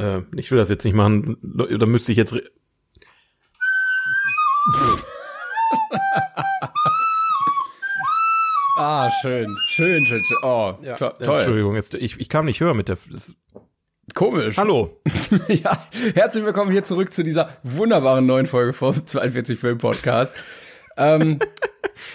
Äh, ich will das jetzt nicht machen. Da müsste ich jetzt. Ah, schön. Schön, schön, schön. Oh, to Äh, toll. Entschuldigung, jetzt, ich, ich kam nicht höher mit der. Das, Komisch. hallo. ja, herzlich willkommen hier zurück zu dieser wunderbaren neuen Folge vom 42 Film Podcast. Ähm,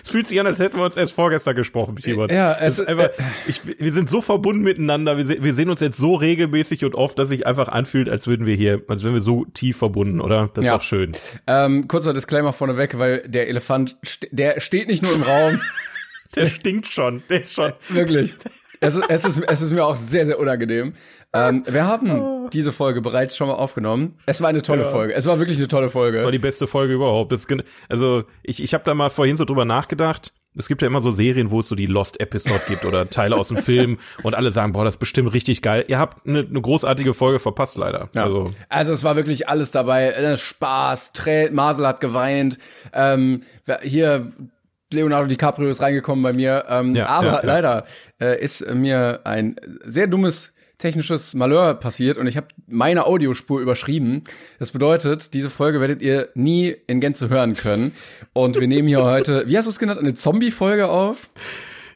Es fühlt sich an, als hätten wir uns erst vorgestern gesprochen, Timon. Ja, Es ist einfach, ich, wir sind so verbunden miteinander. Wir, se- wir sehen uns jetzt so regelmäßig und oft, dass sich einfach anfühlt, als würden wir hier, als wären wir so tief verbunden, oder? Das ist Ja. doch schön. ähm, kurzer Disclaimer vorneweg, weil der Elefant, st der steht nicht nur im Raum, Der stinkt schon. Der ist schon. wirklich. Es, ist- es, ist, es ist mir auch sehr, sehr unangenehm. Ähm, wir haben diese Folge bereits schon mal aufgenommen. Es war eine tolle Folge. Es war wirklich eine tolle Folge. Das war die beste Folge überhaupt. Das, also ich, ich habe da mal vorhin so drüber nachgedacht. Es gibt ja immer so Serien, wo es so die Lost Episode gibt oder Teile aus dem Film und alle sagen, boah, das ist bestimmt richtig geil. Ihr habt eine, eine großartige Folge verpasst, leider. Ja. Also Also es war wirklich alles dabei. Äh, Spaß, Tränen, Marcel hat geweint. Ähm, hier Leonardo DiCaprio ist reingekommen bei mir. Ähm, Ja, aber ja, leider äh, ist mir ein sehr dummes technisches Malheur passiert und ich habe meine Audiospur überschrieben. Das bedeutet, diese Folge werdet ihr nie in Gänze hören können. Und wir nehmen hier heute, wie hast du es genannt, eine Zombie-Folge auf?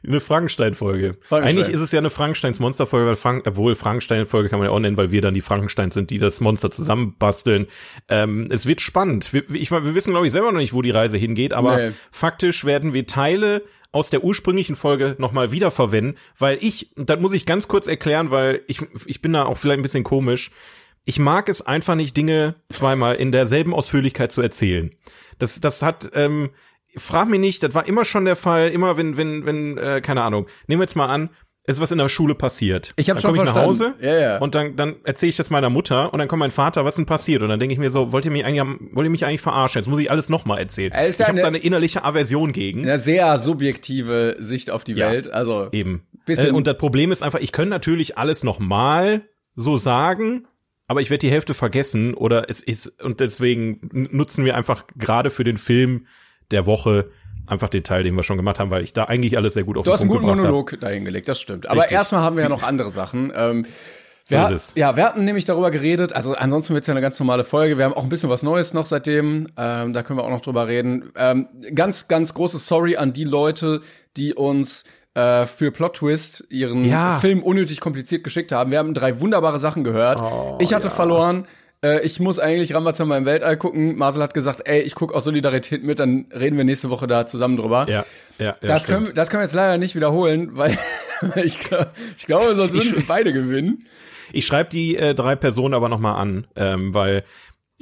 Eine Frankenstein-Folge. Frankenstein. Eigentlich ist es ja eine Frankensteins-Monster-Folge, weil Frank obwohl Frankenstein-Folge kann man ja auch nennen, weil wir dann die Frankensteins sind, die das Monster zusammenbasteln. Ähm, es wird spannend. Wir, ich, wir wissen, glaube ich, selber noch nicht, wo die Reise hingeht, aber Nee. faktisch werden wir Teile aus der ursprünglichen Folge nochmal wiederverwenden, weil ich, das muss ich ganz kurz erklären, weil ich, ich bin da auch vielleicht ein bisschen komisch. Ich mag es einfach nicht, Dinge zweimal in derselben Ausführlichkeit zu erzählen. Das, das hat, ähm, frag mich nicht, das war immer schon der Fall, immer wenn, wenn, wenn, äh, keine Ahnung, nehmen wir jetzt mal an, es ist was in der Schule passiert. Ich hab dann schon komm ich nach Hause verstanden. Ja, ja. und dann, dann erzähle ich das meiner Mutter und dann kommt mein Vater, was denn passiert? Und dann denke ich mir so, wollt ihr mich eigentlich, wollt ihr mich eigentlich verarschen? Jetzt muss ich alles nochmal erzählen. Er ja ich habe da eine innerliche Aversion gegen. Eine sehr subjektive Sicht auf die. Welt. Also Eben. Bisschen- Äh, und das Problem ist einfach, ich kann natürlich alles nochmal so sagen, aber ich werde die Hälfte vergessen oder es ist, und deswegen nutzen wir einfach gerade für den Film der Woche einfach den Teil, den wir schon gemacht haben, weil ich da eigentlich alles sehr gut auf Du den hast einen Punkt guten gebracht Monolog dahingelegt, das stimmt. Aber Richtig. erstmal haben wir ja noch andere Sachen. Ähm, So wir, ist hat- es. Ja, wir hatten nämlich darüber geredet, also ansonsten wird's ja eine ganz normale Folge. Wir haben auch ein bisschen was Neues noch seitdem, ähm, da können wir auch noch drüber reden. Ähm, ganz, ganz großes Sorry an die Leute, die uns äh, für Plot Twist ihren Ja. Film unnötig kompliziert geschickt haben. Wir haben drei wunderbare Sachen gehört. ich hatte verloren. Äh, ich muss eigentlich Rambazamba im Weltall gucken. Marcel hat gesagt, ey, ich guck aus Solidarität mit, dann reden wir nächste Woche da zusammen drüber. Ja, ja, ja. Das stimmt. können, wir- das können wir jetzt leider nicht wiederholen, weil ich, glaub, ich glaube, sonst würden wir beide gewinnen. Ich schreibe die äh, drei Personen aber nochmal an, ähm, weil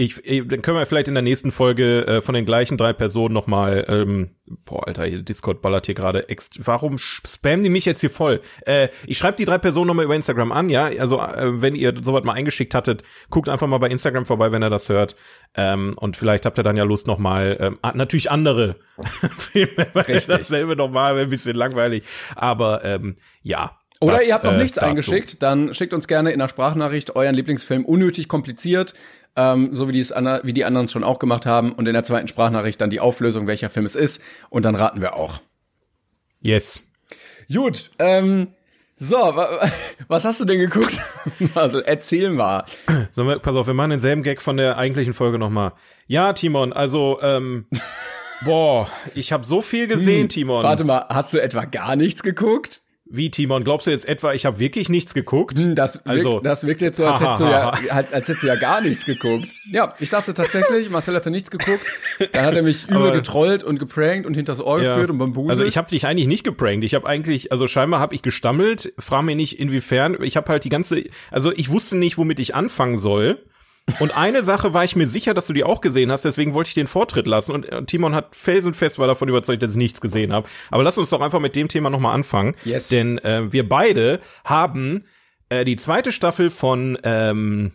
ich, dann können wir vielleicht in der nächsten Folge äh, von den gleichen drei Personen nochmal, ähm, boah, Alter, hier, Discord ballert hier gerade ex. Warum spammen die mich jetzt hier voll? Äh, ich schreibe die drei Personen nochmal über Instagram an, ja. Also äh, wenn ihr sowas mal eingeschickt hattet, guckt einfach mal bei Instagram vorbei, wenn ihr das hört. Ähm, und vielleicht habt ihr dann ja Lust nochmal, ähm, natürlich andere Filme, weil Richtig. dasselbe nochmal wäre ein bisschen langweilig. Aber ähm, ja. Oder das, ihr habt noch äh, nichts dazu. eingeschickt, dann schickt uns gerne in der Sprachnachricht euren Lieblingsfilm unnötig kompliziert, ähm, so wie, die es wie die anderen schon auch gemacht haben. Und in der zweiten Sprachnachricht dann die Auflösung, welcher Film es ist. Und dann raten wir auch. Yes. Gut, ähm, so, wa was hast du denn geguckt? Also erzähl mal. Wir, pass auf, wir machen denselben Gag von der eigentlichen Folge nochmal. Ja, Timon, also, ähm, boah, ich habe so viel gesehen, Timon. Warte mal, hast du etwa gar nichts geguckt? Wie, Timon, glaubst du jetzt etwa, ich habe wirklich nichts geguckt? Hm, Das, wirkt, Also- das wirkt jetzt so, als hättest, du ja, als, als hättest du ja gar nichts geguckt. Ja, ich dachte tatsächlich, Marcel hatte nichts geguckt. Dann hat er mich übel getrollt und geprankt und hinters Ohr geführt und bambuselt. Also ich habe dich eigentlich nicht geprankt. Ich habe eigentlich, also scheinbar habe ich gestammelt. Frag mich nicht inwiefern. Ich habe halt die ganze, also ich wusste nicht, womit ich anfangen soll. Und eine Sache war ich mir sicher, dass du die auch gesehen hast, deswegen wollte ich den Vortritt lassen. Und äh, Timon hat felsenfest war davon überzeugt, dass ich nichts gesehen habe. Aber lass uns doch einfach mit dem Thema nochmal anfangen. Yes. Denn äh, wir beide haben äh, die zweite Staffel von ähm,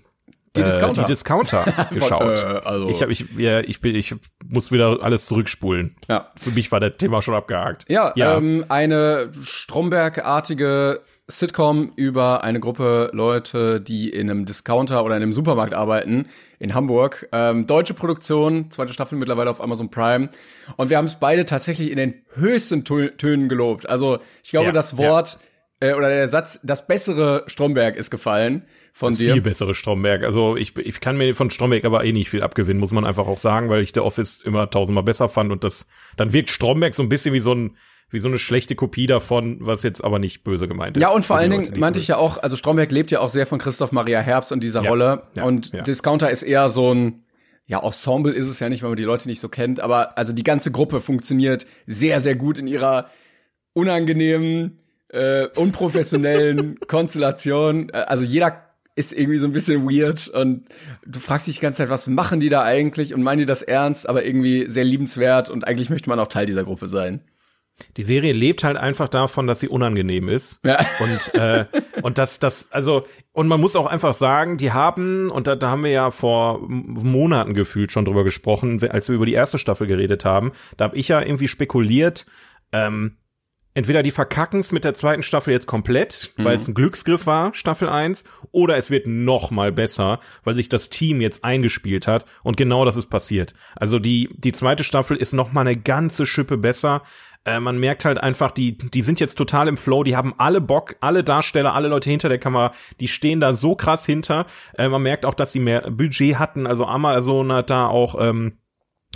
Die Discounter. Äh, die Discounter geschaut. äh, also- Ich habe ich ja, ich bin ich muss wieder alles zurückspulen. Ja. Für mich war das Thema schon abgehakt. Ja, ja. Ähm, eine Stromberg-artige Sitcom über eine Gruppe Leute, die in einem Discounter oder in einem Supermarkt arbeiten in Hamburg. Ähm, deutsche Produktion, zweite Staffel mittlerweile auf Amazon Prime. Und wir haben es beide tatsächlich in den höchsten Tö Tönen gelobt. Also ich glaube, Ja, das Wort äh, oder der Satz, das bessere Stromberg ist gefallen von dir. viel bessere Stromberg. Also ich, ich kann mir von Stromberg aber eh nicht viel abgewinnen, muss man einfach auch sagen, weil ich The Office immer tausendmal besser fand und das dann wirkt Stromberg so ein bisschen wie so ein wie so eine schlechte Kopie davon, was jetzt aber nicht böse gemeint ist. Ja, und vor allen Dingen meinte ich ja auch, also Stromberg lebt ja auch sehr von Christoph Maria Herbst und dieser Ja, Rolle. ja, und ja. Discounter ist eher so ein, ja, Ensemble ist es ja nicht, weil man die Leute nicht so kennt, aber also die ganze Gruppe funktioniert sehr, sehr gut in ihrer unangenehmen, äh, unprofessionellen Konstellation. Äh, Also jeder ist irgendwie so ein bisschen weird und du fragst dich die ganze Zeit, was machen die da eigentlich und meinen die das ernst, aber irgendwie sehr liebenswert und eigentlich möchte man auch Teil dieser Gruppe sein. Die Serie lebt halt einfach davon, dass sie unangenehm ist. Ja. Und, äh, und das, das, also, und man muss auch einfach sagen, die haben, und da, da haben wir ja vor Monaten gefühlt schon drüber gesprochen, als wir über die erste Staffel geredet haben, da habe ich ja irgendwie spekuliert, ähm, entweder die verkacken's mit der zweiten Staffel jetzt komplett, weil es ein Glücksgriff war, Staffel 1, oder es wird noch mal besser, weil sich das Team jetzt eingespielt hat und genau das ist passiert. Also die, die zweite Staffel ist noch mal eine ganze Schippe besser. Äh, man merkt halt einfach, die, die sind jetzt total im Flow, die haben alle Bock, alle Darsteller, alle Leute hinter der Kamera, die stehen da so krass hinter. Äh, man merkt auch, dass sie mehr Budget hatten, also Amazon hat da auch, ähm,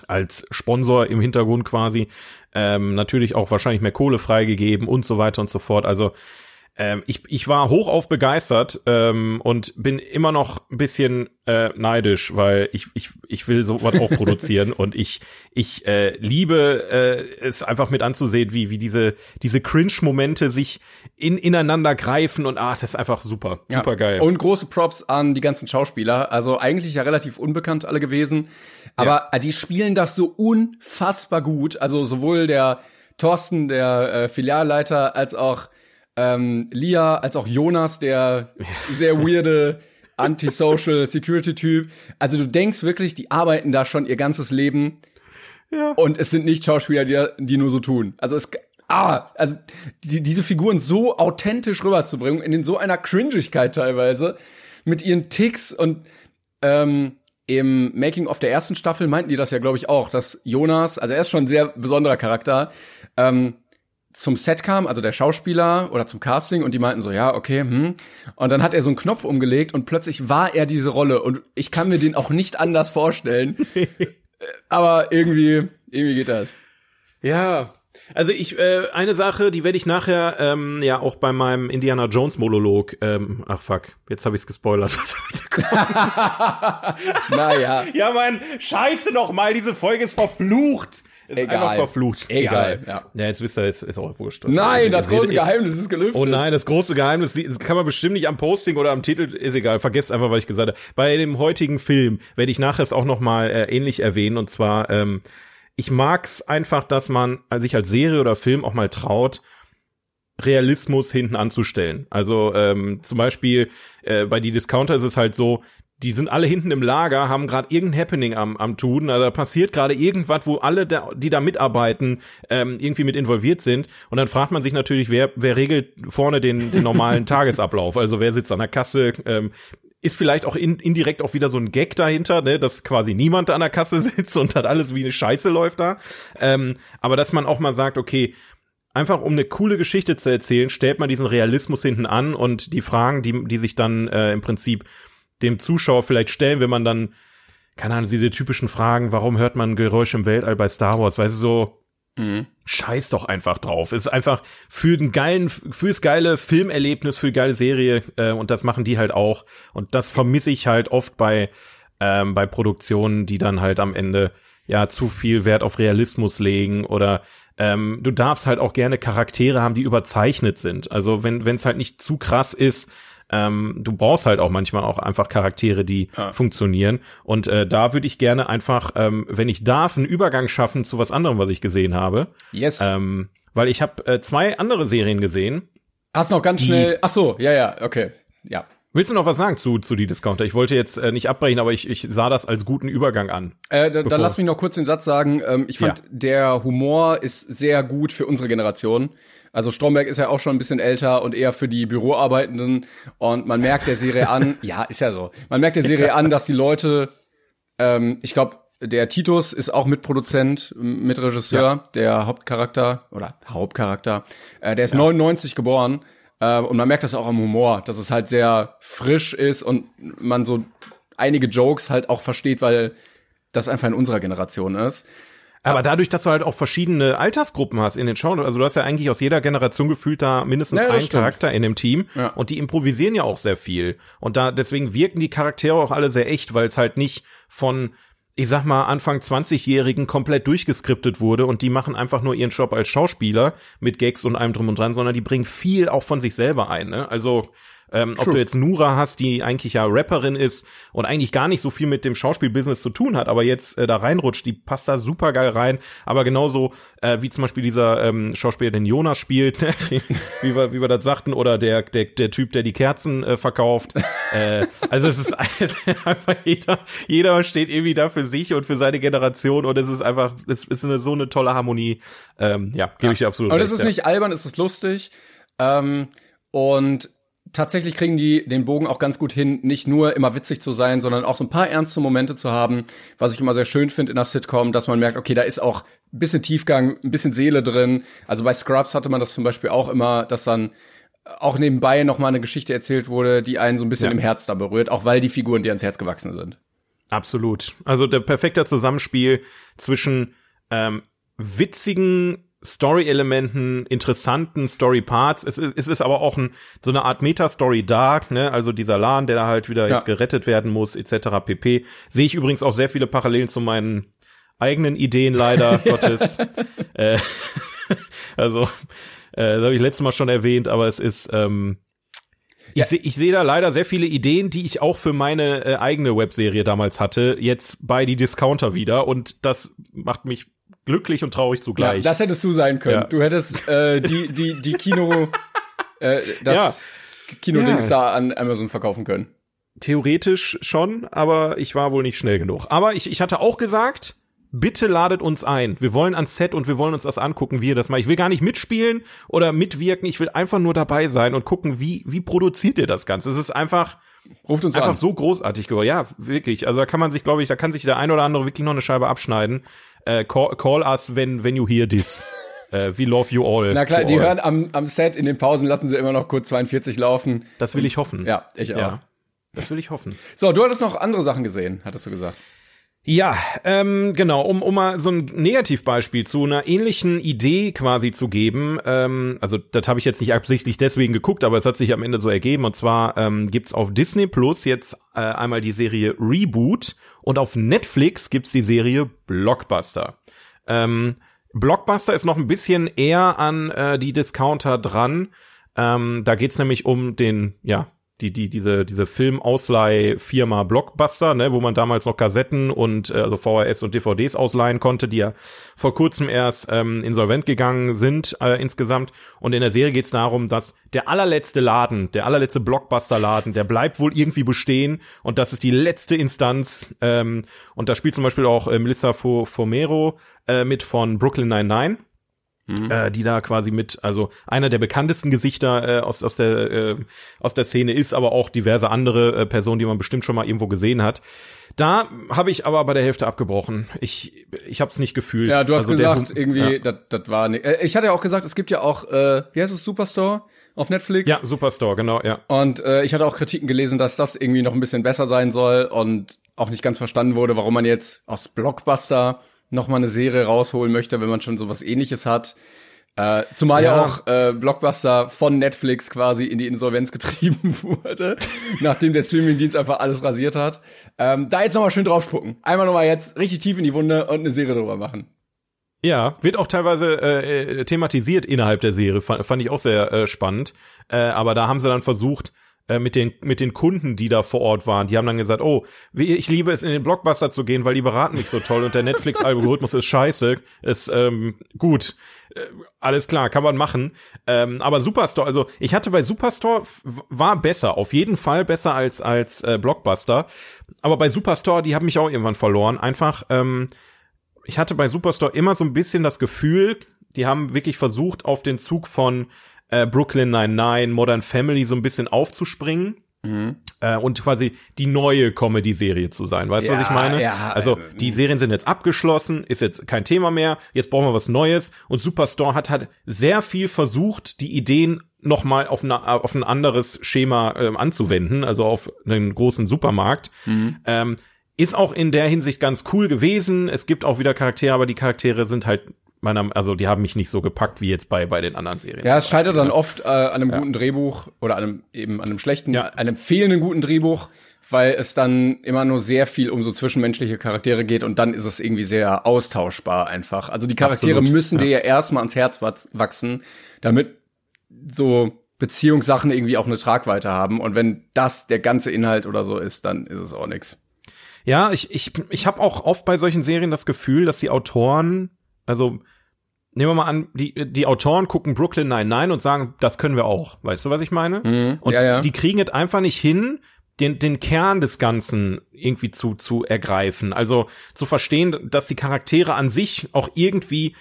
als Sponsor im Hintergrund quasi ähm, natürlich auch wahrscheinlich mehr Kohle freigegeben und so weiter und so fort. Also ähm, ich, ich war hochauf begeistert ähm, und bin immer noch ein bisschen äh, neidisch, weil ich, ich, ich will sowas auch produzieren und ich, ich äh, liebe äh, es einfach mit anzusehen, wie, wie diese, diese Cringe-Momente sich in, ineinander greifen und ah, das ist einfach super, super geil. Und große Props an die ganzen Schauspieler. Also eigentlich ja relativ unbekannt alle gewesen. Aber äh, die spielen das so unfassbar gut. Also sowohl der Thorsten, der äh, Filialleiter, als auch ähm, Lia, als auch Jonas, der sehr weirde Antisocial Security Typ. Also du denkst wirklich, die arbeiten da schon ihr ganzes Leben. Ja. Und es sind nicht Schauspieler, die, die nur so tun. Also es Ah, also die, diese Figuren so authentisch rüberzubringen, in so einer Cringigkeit teilweise, mit ihren Ticks und ähm, im Making of der ersten Staffel meinten die das ja, glaube ich, auch, dass Jonas, also er ist schon ein sehr besonderer Charakter, ähm, zum Set kam, also der Schauspieler oder zum Casting und die meinten so, ja, okay, hm. Und dann hat er so einen Knopf umgelegt und plötzlich war er diese Rolle und ich kann mir den auch nicht anders vorstellen. Aber irgendwie, irgendwie geht das. Ja, also ich, äh, eine Sache, die werde ich nachher ähm, ja auch bei meinem Indiana Jones Monolog, ähm, ach fuck, jetzt habe ich's gespoilert. Naja. ja, Mann, scheiße noch mal, diese Folge ist verflucht. Ist Egal. einfach verflucht. Egal, ja. Ja, jetzt wisst ihr, ist, ist auch wurscht. Nein, das große Geheimnis. Ist gelüftet. Oh nein, das große Geheimnis das kann man bestimmt nicht am Posting oder am Titel, ist egal, vergesst einfach, was ich gesagt habe. Bei dem heutigen Film werde ich nachher es auch noch mal äh, ähnlich erwähnen und zwar ähm, ich mag's einfach, dass man sich als Serie oder Film auch mal traut, Realismus hinten anzustellen. Also ähm, zum Beispiel äh, bei die Discounter ist es halt so, die sind alle hinten im Lager, haben gerade irgendein Happening am, am tun, also da passiert gerade irgendwas, wo alle, da, die da mitarbeiten, ähm, irgendwie mit involviert sind. Und dann fragt man sich natürlich, wer, wer regelt vorne den, den normalen Tagesablauf? Also wer sitzt an der Kasse? Ähm, ist vielleicht auch in, indirekt auch wieder so ein Gag dahinter, ne, dass quasi niemand an der Kasse sitzt und hat alles wie eine Scheiße läuft da. Ähm, aber dass man auch mal sagt, okay, einfach um eine coole Geschichte zu erzählen, stellt man diesen Realismus hinten an und die Fragen, die, die sich dann äh, im Prinzip dem Zuschauer vielleicht stellen, wenn man dann, keine Ahnung, diese typischen Fragen, warum hört man Geräusche im Weltall bei Star Wars, weißt du, so, Scheiß doch einfach drauf. Ist einfach für den geilen, fürs geile Filmerlebnis, für die geile Serie äh, und das machen die halt auch. Und das vermisse ich halt oft bei ähm, bei Produktionen, die dann halt am Ende ja zu viel Wert auf Realismus legen oder ähm, du darfst halt auch gerne Charaktere haben, die überzeichnet sind. Also wenn wenn es halt nicht zu krass ist, ähm, du brauchst halt auch manchmal auch einfach Charaktere, die Ja. funktionieren. Und äh, da würde ich gerne einfach, ähm, wenn ich darf, einen Übergang schaffen zu was anderem, was ich gesehen habe. Yes. Ähm, weil ich habe äh, zwei andere Serien gesehen. Hast noch ganz schnell. Ach so, ja, ja, okay. Ja. Willst du noch was sagen zu, zu die Discounter? Ich wollte jetzt äh, nicht abbrechen, aber ich, ich sah das als guten Übergang an. Äh, da, dann lass mich noch kurz den Satz sagen. Ähm, ich fand, Ja. der Humor ist sehr gut für unsere Generation. Also Stromberg ist ja auch schon ein bisschen älter und eher für die Büroarbeitenden. Und man merkt der Serie an, ja, ist ja so. Man merkt der Serie an, dass die Leute, ähm, ich glaube, der Titus ist auch Mitproduzent, Mitregisseur, der Hauptcharakter oder Hauptcharakter. Äh, der ist 99 geboren. Äh, und man merkt das auch am Humor, dass es halt sehr frisch ist und man so einige Jokes halt auch versteht, weil das einfach in unserer Generation ist. Aber dadurch, dass du halt auch verschiedene Altersgruppen hast in den Shows, also du hast ja eigentlich aus jeder Generation gefühlt da mindestens Ja, einen stimmt. Charakter in dem Team Ja. und die improvisieren ja auch sehr viel. Und da deswegen wirken die Charaktere auch alle sehr echt, weil es halt nicht von ich sag mal, Anfang 20-Jährigen komplett durchgeskriptet wurde und die machen einfach nur ihren Job als Schauspieler mit Gags und allem drum und dran, sondern die bringen viel auch von sich selber ein. Ne? Also ähm, ob True. du jetzt Nura hast, die eigentlich ja Rapperin ist und eigentlich gar nicht so viel mit dem Schauspielbusiness zu tun hat, aber jetzt äh, da reinrutscht, die passt da super geil rein. Aber genauso äh, wie zum Beispiel dieser ähm, Schauspieler, den Jonas spielt, wie, wir, wie wir das sagten, oder der, der, der Typ, der die Kerzen äh, verkauft. äh, also es ist einfach jeder, jeder steht irgendwie da für sich und für seine Generation und es ist einfach, es ist eine, so eine tolle Harmonie. Ähm, ja, gebe ich dir absolut Aber recht. das ist ja. nicht albern, es ist lustig. Ähm, und tatsächlich kriegen die den Bogen auch ganz gut hin, nicht nur immer witzig zu sein, sondern auch so ein paar ernste Momente zu haben, was ich immer sehr schön finde in der Sitcom, dass man merkt, okay, da ist auch ein bisschen Tiefgang, ein bisschen Seele drin. Also bei Scrubs hatte man das zum Beispiel auch immer, dass dann auch nebenbei noch mal eine Geschichte erzählt wurde, die einen so ein bisschen Ja. im Herz da berührt, auch weil die Figuren dir ans Herz gewachsen sind. Absolut. Also der perfekte Zusammenspiel zwischen ähm, witzigen Story-Elementen, interessanten Story-Parts. Es ist, es ist aber auch ein, so eine Art Meta-Story dark, ne? Also dieser Lan, der halt wieder Ja. jetzt gerettet werden muss, etc. pp. Sehe ich übrigens auch sehr viele Parallelen zu meinen eigenen Ideen, leider Gottes. Äh, also, äh, das habe ich letztes Mal schon erwähnt, aber es ist, ähm, ich sehe ich seh da leider sehr viele Ideen, die ich auch für meine äh, eigene Webserie damals hatte, jetzt bei die Discounter wieder und das macht mich glücklich und traurig Ja, zugleich. das hättest du sein können. Ja. Du hättest äh, die die die Kino äh, das Kinodings da an Amazon verkaufen können. Theoretisch schon, aber ich war wohl nicht schnell genug. Aber ich, ich hatte auch gesagt, bitte ladet uns ein. Wir wollen ans Set und wir wollen uns das angucken, wie ihr das macht. Ich will gar nicht mitspielen oder mitwirken. Ich will einfach nur dabei sein und gucken, wie, wie produziert ihr das Ganze. Es ist einfach, Ruft uns einfach an. so großartig geworden. Ja, wirklich. Also da kann man sich, glaube ich, da kann sich der ein oder andere wirklich noch eine Scheibe abschneiden. Äh, call, call us when, when you hear this. äh, we love you all. Na klar, die all. hören am, am Set in den Pausen, lassen sie immer noch kurz 42 laufen. Das will ich hoffen. Ja, ich auch. Ja. Das will ich hoffen. So, du hattest noch andere Sachen gesehen, hattest du gesagt. Ja, ähm, genau, um, um mal so ein Negativbeispiel zu einer ähnlichen Idee quasi zu geben. Ähm, also das habe ich jetzt nicht absichtlich deswegen geguckt, aber es hat sich am Ende so ergeben. Und zwar ähm, gibt's auf Disney Plus jetzt äh, einmal die Serie Reboot und auf Netflix gibt's die Serie Blockbuster. Ähm, Blockbuster ist noch ein bisschen eher an äh, die Discounter dran. Ähm, da geht's nämlich um den, ja, die, die, diese, diese Filmausleihfirma Blockbuster, ne, wo man damals noch Kassetten und äh, also VHS und DVDs ausleihen konnte, die ja vor kurzem erst ähm, insolvent gegangen sind äh, insgesamt. Und in der Serie geht's darum, dass der allerletzte Laden, der allerletzte Blockbuster-Laden, der bleibt wohl irgendwie bestehen und das ist die letzte Instanz. Ähm, und da spielt zum Beispiel auch äh, Melissa Fo Fomero äh, mit von Brooklyn 99 äh, die da quasi mit, also einer der bekanntesten Gesichter äh, aus, aus, der, äh, aus der Szene ist, aber auch diverse andere äh, Personen, die man bestimmt schon mal irgendwo gesehen hat. Da habe ich aber bei der Hälfte abgebrochen. Ich, ich habe es nicht gefühlt. Ja, du hast Also der gesagt, Hum- irgendwie, Ja. das das war nicht. Äh, ich hatte ja auch gesagt, es gibt ja auch, äh, wie heißt es, Superstore auf Netflix. ja, Superstore, genau, ja. Und äh, ich hatte auch Kritiken gelesen, dass das irgendwie noch ein bisschen besser sein soll und auch nicht ganz verstanden wurde, warum man jetzt aus Blockbuster noch mal eine Serie rausholen möchte, wenn man schon sowas ähnliches hat. Äh, zumal ja, Ja. auch äh, Blockbuster von Netflix quasi in die Insolvenz getrieben wurde, nachdem der Streamingdienst einfach alles rasiert hat. Ähm, da jetzt noch mal schön drauf spucken. Einmal noch mal jetzt richtig tief in die Wunde und eine Serie drüber machen. Ja, wird auch teilweise äh, äh, thematisiert innerhalb der Serie, fand, fand ich auch sehr äh, spannend. Äh, aber da haben sie dann versucht, äh, mit den mit den Kunden, die da vor Ort waren, die haben dann gesagt, oh, ich liebe es in den Blockbuster zu gehen, weil die beraten mich so toll und der Netflix-Algorithmus ist scheiße, ist ähm, gut, äh, alles klar, kann man machen. Ähm, aber Superstore, also ich hatte bei Superstore war besser, auf jeden Fall besser als als äh, Blockbuster. Aber bei Superstore, die haben mich auch irgendwann verloren. Einfach ähm, ich hatte bei Superstore immer so ein bisschen das Gefühl, die haben wirklich versucht, auf den Zug von äh, Brooklyn Nine-Nine, Modern Family so ein bisschen aufzuspringen. Äh, und quasi die neue Comedy-Serie zu sein. Weißt du, was Ja, ich meine? ja, also ähm, die Serien sind jetzt abgeschlossen, ist jetzt kein Thema mehr, jetzt brauchen wir was Neues. Und Superstore hat halt sehr viel versucht, die Ideen noch mal auf, eine, auf ein anderes Schema ähm, anzuwenden, also auf einen großen Supermarkt. Ähm, ist auch in der Hinsicht ganz cool gewesen. Es gibt auch wieder Charaktere, aber die Charaktere sind halt meiner, also die haben mich nicht so gepackt wie jetzt bei bei den anderen Serien. Ja, es scheitert dann oft äh, an einem guten Drehbuch oder an einem eben an einem schlechten, Ja. einem fehlenden guten Drehbuch, weil es dann immer nur sehr viel um so zwischenmenschliche Charaktere geht und dann ist es irgendwie sehr austauschbar einfach. Also die Charaktere Absolut, müssen dir ja erstmal ans Herz wachs- wachsen, damit so Beziehungssachen irgendwie auch eine Tragweite haben und wenn das der ganze Inhalt oder so ist, dann ist es auch nix. Ja, ich, ich, ich habe auch oft bei solchen Serien das Gefühl, dass die Autoren, also nehmen wir mal an, die, die Autoren gucken Brooklyn Nine-Nine und sagen, das können wir auch. Weißt du, was ich meine? Und Mhm. Ja, ja. die kriegen es einfach nicht hin, den, den Kern des Ganzen irgendwie zu, zu ergreifen. Also zu verstehen, dass die Charaktere an sich auch irgendwie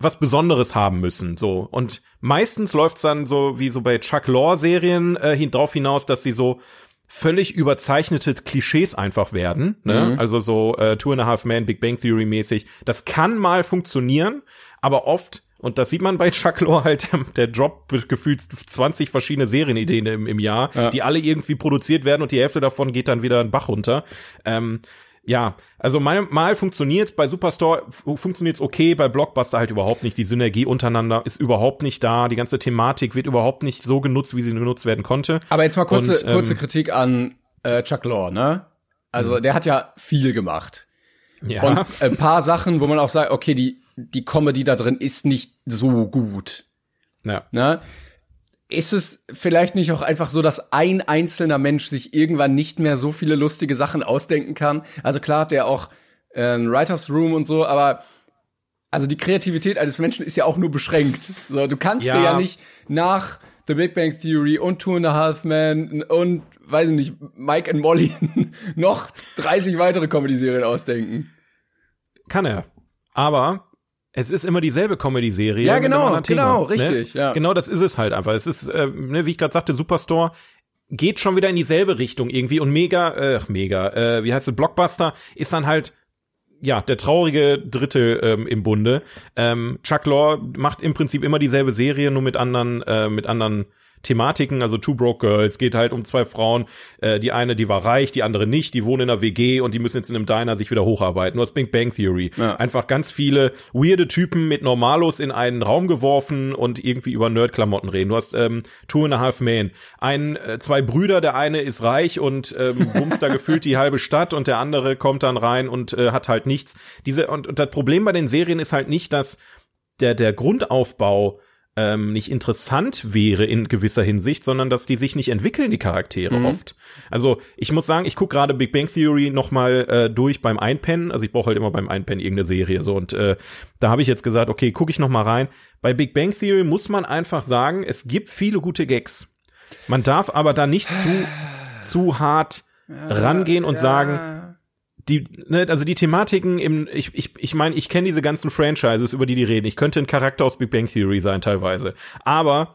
was Besonderes haben müssen, so. Und meistens läuft's dann so wie so bei Chuck Lorre Serien äh, hin, drauf hinaus, dass sie so völlig überzeichnete Klischees einfach werden, ne? Also so äh, Two and a Half Men, Big Bang Theory mäßig. Das kann mal funktionieren, aber oft und das sieht man bei Chuck Lorre halt, der droppt gefühlt 20 verschiedene Serienideen im, im Jahr, die alle irgendwie produziert werden und die Hälfte davon geht dann wieder einen Bach runter. Ähm, ja, also mal, mal funktioniert's bei Superstore fu- funktioniert's okay, bei Blockbuster halt überhaupt nicht. Die Synergie untereinander ist überhaupt nicht da. Die ganze Thematik wird überhaupt nicht so genutzt, wie sie genutzt werden konnte. Aber jetzt mal kurze, Und, ähm, kurze Kritik an äh, Chuck Lorre, ne? Also der hat ja viel gemacht. Ja, Und ein paar Sachen, wo man auch sagt, okay, die, die Comedy da drin ist nicht so gut. ja. Ne? Ist es vielleicht nicht auch einfach so, dass ein einzelner Mensch sich irgendwann nicht mehr so viele lustige Sachen ausdenken kann? Also klar hat der auch äh, ein Writers Room und so, aber also die Kreativität eines Menschen ist ja auch nur beschränkt. So, du kannst Ja. dir ja nicht nach The Big Bang Theory und Two and a Half Men und weiß ich nicht, Mike and Molly noch 30 weitere Comedy-Serien ausdenken. Kann er. Aber es ist immer dieselbe Comedy-Serie. Ja, genau, genau, ne? richtig, ja. Genau, das ist es halt einfach. Es ist, äh, ne, wie ich gerade sagte, Superstore geht schon wieder in dieselbe Richtung irgendwie und mega, äh, mega, äh, wie heißt es, Blockbuster ist dann halt ja, der traurige Dritte ähm, im Bunde. Ähm, Chuck Lorre macht im Prinzip immer dieselbe Serie, nur mit anderen, äh, mit anderen Thematiken, also Two Broke Girls, geht halt um zwei Frauen, äh, die eine, die war reich, die andere nicht, die wohnen in einer WG und die müssen jetzt in einem Diner sich wieder hocharbeiten. Du hast Big Bang Theory. Ja. Einfach ganz viele weirde Typen mit Normalos in einen Raum geworfen und irgendwie über Nerdklamotten reden. Du hast ähm, Two and a Half Men. Ein, äh, zwei Brüder, der eine ist reich und ähm, bumst da gefühlt die halbe Stadt und der andere kommt dann rein und äh, hat halt nichts. Diese, und, und das Problem bei den Serien ist halt nicht, dass der, der Grundaufbau ähm, nicht interessant wäre in gewisser Hinsicht, sondern dass die sich nicht entwickeln, die Charaktere oft. Also ich muss sagen, ich gucke gerade Big Bang Theory noch mal äh, durch beim Einpennen. Also ich brauche halt immer beim Einpennen irgendeine Serie so und äh, da habe ich jetzt gesagt, okay, gucke ich noch mal rein. Bei Big Bang Theory muss man einfach sagen, es gibt viele gute Gags. Man darf aber da nicht zu zu hart rangehen und sagen, die, ne, also die Thematiken im, ich, ich, ich meine, ich kenne diese ganzen Franchises, über die die reden. Ich könnte ein Charakter aus Big Bang Theory sein teilweise. Aber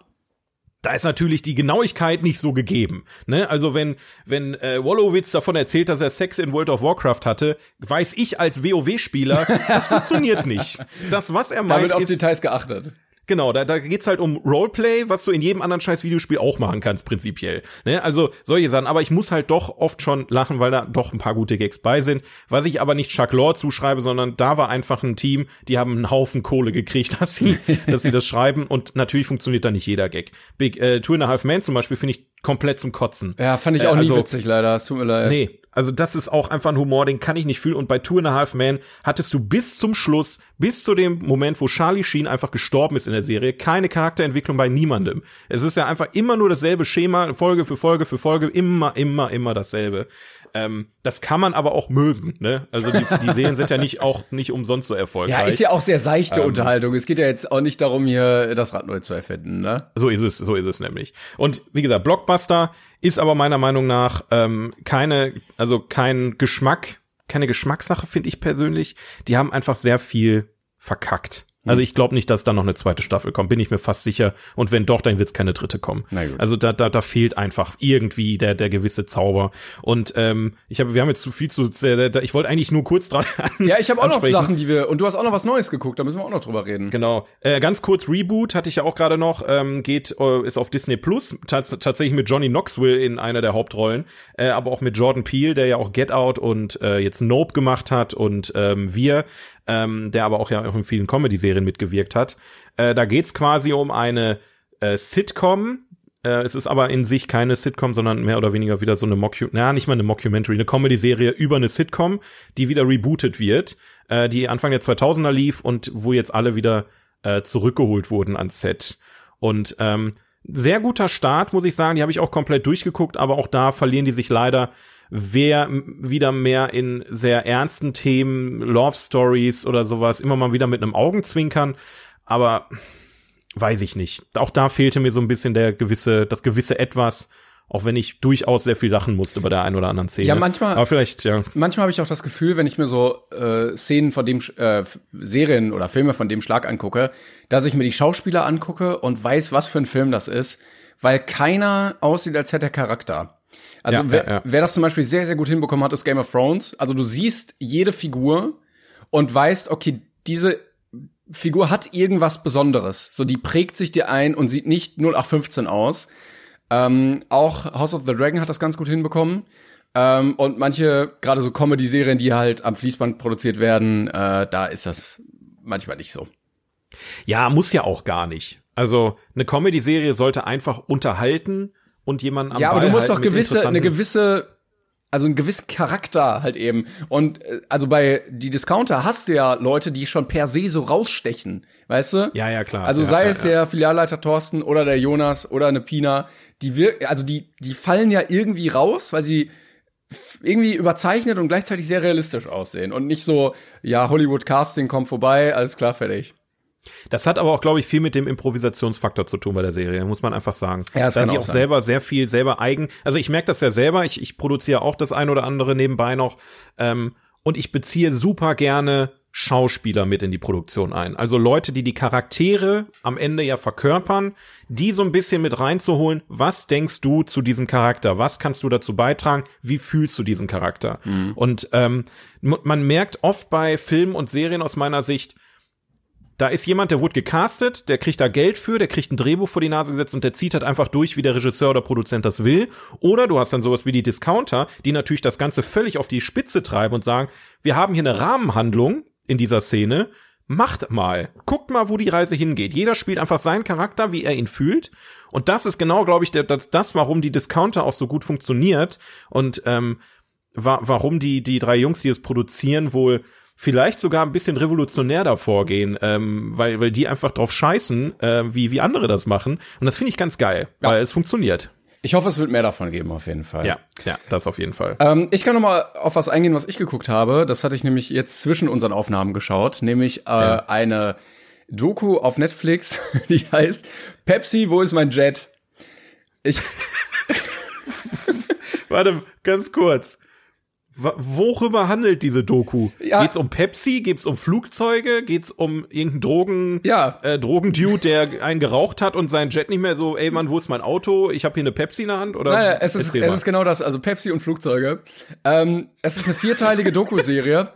da ist natürlich die Genauigkeit nicht so gegeben. Ne? Also wenn wenn äh, Wolowitz davon erzählt, dass er Sex in World of Warcraft hatte, weiß ich als WoW-Spieler, das funktioniert nicht. Das, was er Da meint, wird auf ist, Details geachtet. Genau, da, da geht's halt um Roleplay, was du in jedem anderen scheiß Videospiel auch machen kannst, prinzipiell. Ne? Also solche Sachen, aber ich muss halt doch oft schon lachen, weil da doch ein paar gute Gags bei sind. Was ich aber nicht Chuck Lorre zuschreibe, sondern da war einfach ein Team, die haben einen Haufen Kohle gekriegt, dass sie, dass sie das schreiben. Und natürlich funktioniert da nicht jeder Gag. Big äh, Two and a Half Men zum Beispiel finde ich komplett zum Kotzen. Ja, fand ich Äh, auch nie also- witzig, leider. Es tut mir leid. Nee, also das ist auch einfach ein Humor, den kann ich nicht fühlen. Und bei Two and a Half Men hattest du bis zum Schluss, bis zu dem Moment, wo Charlie Sheen einfach gestorben ist in der Serie, keine Charakterentwicklung bei niemandem. Es ist ja einfach immer nur dasselbe Schema, Folge für Folge für Folge, immer, immer, immer dasselbe. Ähm, das kann man aber auch mögen, ne? Also die, die Serien sind ja nicht auch nicht umsonst so erfolgreich. Ja, ist ja auch sehr seichte Ähm. Unterhaltung. Es geht ja jetzt auch nicht darum, hier das Rad neu zu erfinden, ne? So ist es, so ist es nämlich. Und wie gesagt, Blockbuster ist aber meiner Meinung nach ähm, keine, also kein Geschmack, keine Geschmackssache, finde ich persönlich. Die haben einfach sehr viel verkackt. Also Hm. ich glaube nicht, dass da noch eine zweite Staffel kommt, bin ich mir fast sicher. Und wenn doch, dann wird es keine dritte kommen. Na gut. Also da, da, da fehlt einfach irgendwie der, der gewisse Zauber. Und ähm, ich habe, wir haben jetzt zu viel zu, äh, da, ich wollte eigentlich nur kurz dran. Ja, ich habe auch noch ansprechen. Sachen, die wir und du hast auch noch was Neues geguckt, da müssen wir auch noch drüber reden. Genau. Äh, ganz kurz Reboot hatte ich ja auch gerade noch. Ähm, geht äh, ist auf Disney Plus tats tatsächlich mit Johnny Knoxville in einer der Hauptrollen, äh, aber auch mit Jordan Peele, der ja auch Get Out und äh, jetzt Nope gemacht hat und ähm, wir, ähm, der aber auch ja auch in vielen Comedy-Serien mitgewirkt hat. Äh, da geht's quasi um eine äh, Sitcom. Äh, es ist aber in sich keine Sitcom, sondern mehr oder weniger wieder so eine Mocku, na nicht mal eine Mockumentary, eine Comedy-Serie über eine Sitcom, die wieder rebootet wird, äh, die Anfang der 2000er lief und wo jetzt alle wieder äh, zurückgeholt wurden ans Set. Und ähm, sehr guter Start, muss ich sagen. Die habe ich auch komplett durchgeguckt, aber auch da verlieren die sich leider wer wieder mehr in sehr ernsten Themen, Love Stories oder sowas, immer mal wieder mit einem Augenzwinkern. Aber weiß ich nicht. Auch da fehlte mir so ein bisschen der gewisse, das gewisse Etwas, auch wenn ich durchaus sehr viel lachen musste bei der einen oder anderen Szene. Ja, manchmal- Aber vielleicht, ja. Manchmal habe ich auch das Gefühl, wenn ich mir so äh, Szenen von dem äh, Serien oder Filme von dem Schlag angucke, dass ich mir die Schauspieler angucke und weiß, was für ein Film das ist, weil keiner aussieht, als hätte er Charakter. Also Ja, wer, ja, ja. wer das zum Beispiel sehr, sehr gut hinbekommen hat, ist Game of Thrones. Also du siehst jede Figur und weißt, okay, diese Figur hat irgendwas Besonderes. So, die prägt sich dir ein und sieht nicht 0815 aus. Ähm, auch House of the Dragon hat das ganz gut hinbekommen. Ähm, und manche, gerade so Comedy-Serien, die halt am Fließband produziert werden, äh, da ist das manchmal nicht so. Ja, muss ja auch gar nicht. Also eine Comedy-Serie sollte einfach unterhalten und jemanden am ja, aber Ball du musst doch gewisse, eine gewisse, also ein gewissen Charakter halt eben. Und äh, also bei die Discounter hast du ja Leute, die schon per se so rausstechen, weißt du? Ja, ja, klar. Also Ja, sei ja, es ja. der Filialleiter Thorsten oder der Jonas oder eine Pina, die wir, also die, die fallen ja irgendwie raus, weil sie irgendwie überzeichnet und gleichzeitig sehr realistisch aussehen und nicht so, ja, Hollywood Casting kommt vorbei, alles klar, fertig. Das hat aber auch, glaube ich, viel mit dem Improvisationsfaktor zu tun bei der Serie, muss man einfach sagen. Ja, das da kann sie auch auch selber sehr viel selber eigen. Also ich merke das ja selber, ich, ich produziere auch das ein oder andere nebenbei noch. Ähm, und ich beziehe super gerne Schauspieler mit in die Produktion ein. Also Leute, die die Charaktere am Ende ja verkörpern, die so ein bisschen mit reinzuholen. Was denkst du zu diesem Charakter? Was kannst du dazu beitragen? Wie fühlst du diesen Charakter? Und ähm, man merkt oft bei Filmen und Serien aus meiner Sicht, da ist jemand, der wurde gecastet, der kriegt da Geld für, der kriegt ein Drehbuch vor die Nase gesetzt und der zieht halt einfach durch, wie der Regisseur oder Produzent das will. Oder du hast dann sowas wie die Discounter, die natürlich das Ganze völlig auf die Spitze treiben und sagen, wir haben hier eine Rahmenhandlung in dieser Szene, macht mal, guckt mal, wo die Reise hingeht. Jeder spielt einfach seinen Charakter, wie er ihn fühlt. Und das ist genau, glaube ich, der, das, warum die Discounter auch so gut funktioniert und ähm, wa warum die, die drei Jungs, die es produzieren, wohl vielleicht sogar ein bisschen revolutionär davor gehen, ähm, weil, weil die einfach drauf scheißen, äh, wie, wie andere das machen. Und das finde ich ganz geil, Ja. weil es funktioniert. Ich hoffe, es wird mehr davon geben, auf jeden Fall. Ja, ja, das auf jeden Fall. Ähm, ich kann noch mal auf was eingehen, was ich geguckt habe. Das hatte ich nämlich jetzt zwischen unseren Aufnahmen geschaut, nämlich äh, eine Doku auf Netflix, die heißt Pepsi, wo ist mein Jet? Ich, Warte, ganz kurz. Worüber handelt diese Doku? Ja. Geht's um Pepsi? Geht's um Flugzeuge? Geht's um irgendeinen Drogen, Ja. äh, Drogendude, der einen geraucht hat und sein Jet nicht mehr so, ey Mann, wo ist mein Auto? Ich habe hier eine Pepsi in der Hand? Oder Nein, es ist, es ist genau das, also Pepsi und Flugzeuge. Ähm, es ist eine vierteilige Doku-Serie.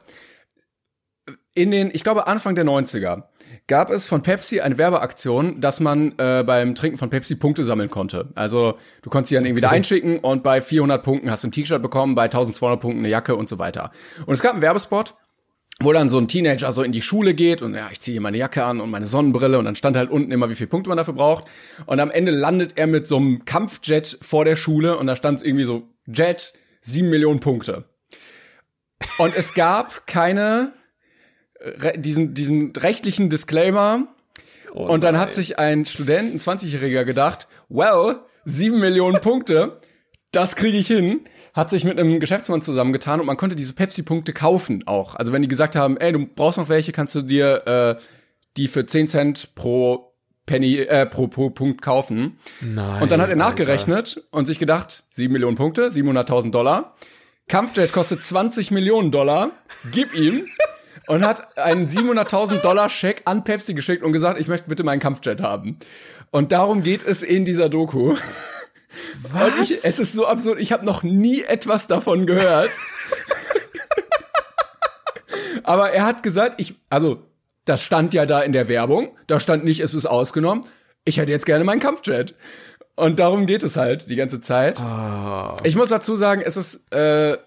In den, ich glaube, Anfang der 90er gab es von Pepsi eine Werbeaktion, dass man äh, beim Trinken von Pepsi Punkte sammeln konnte. Also du konntest sie dann irgendwie da einschicken und bei 400 Punkten hast du ein T-Shirt bekommen, bei 1200 Punkten eine Jacke und so weiter. Und es gab einen Werbespot, wo dann so ein Teenager so in die Schule geht und ja, ich ziehe meine Jacke an und meine Sonnenbrille und dann stand halt unten immer, wie viele Punkte man dafür braucht. Und am Ende landet er mit so einem Kampfjet vor der Schule und da stand irgendwie so Jet, sieben Millionen Punkte. Und es gab keine, diesen, diesen rechtlichen Disclaimer. und dann hat sich ein Student, ein 20-Jähriger gedacht, well, sieben Millionen Punkte, das kriege ich hin hat sich mit einem Geschäftsmann zusammengetan und man konnte diese Pepsi-Punkte kaufen auch. Also wenn die gesagt haben, ey, du brauchst noch welche, kannst du dir äh, die für 10 Cent pro Penny, äh, pro, pro Punkt kaufen. Nein. Und dann hat er nachgerechnet und sich gedacht, 7 Millionen Punkte, 700.000 Dollar. Kampfjet kostet 20 Millionen Dollar, gib ihm. und hat einen 700.000 Dollar Scheck an Pepsi geschickt und gesagt, ich möchte bitte meinen Kampfjet haben. Und darum geht es in dieser Doku. Was? Ich, es ist so absurd. Ich habe noch nie etwas davon gehört. Aber er hat gesagt, ich, also, das stand ja da in der Werbung. Da stand nicht, es ist ausgenommen. Ich hätte jetzt gerne meinen Kampfjet. Und darum geht es halt die ganze Zeit. Oh. Ich muss dazu sagen, es ist äh,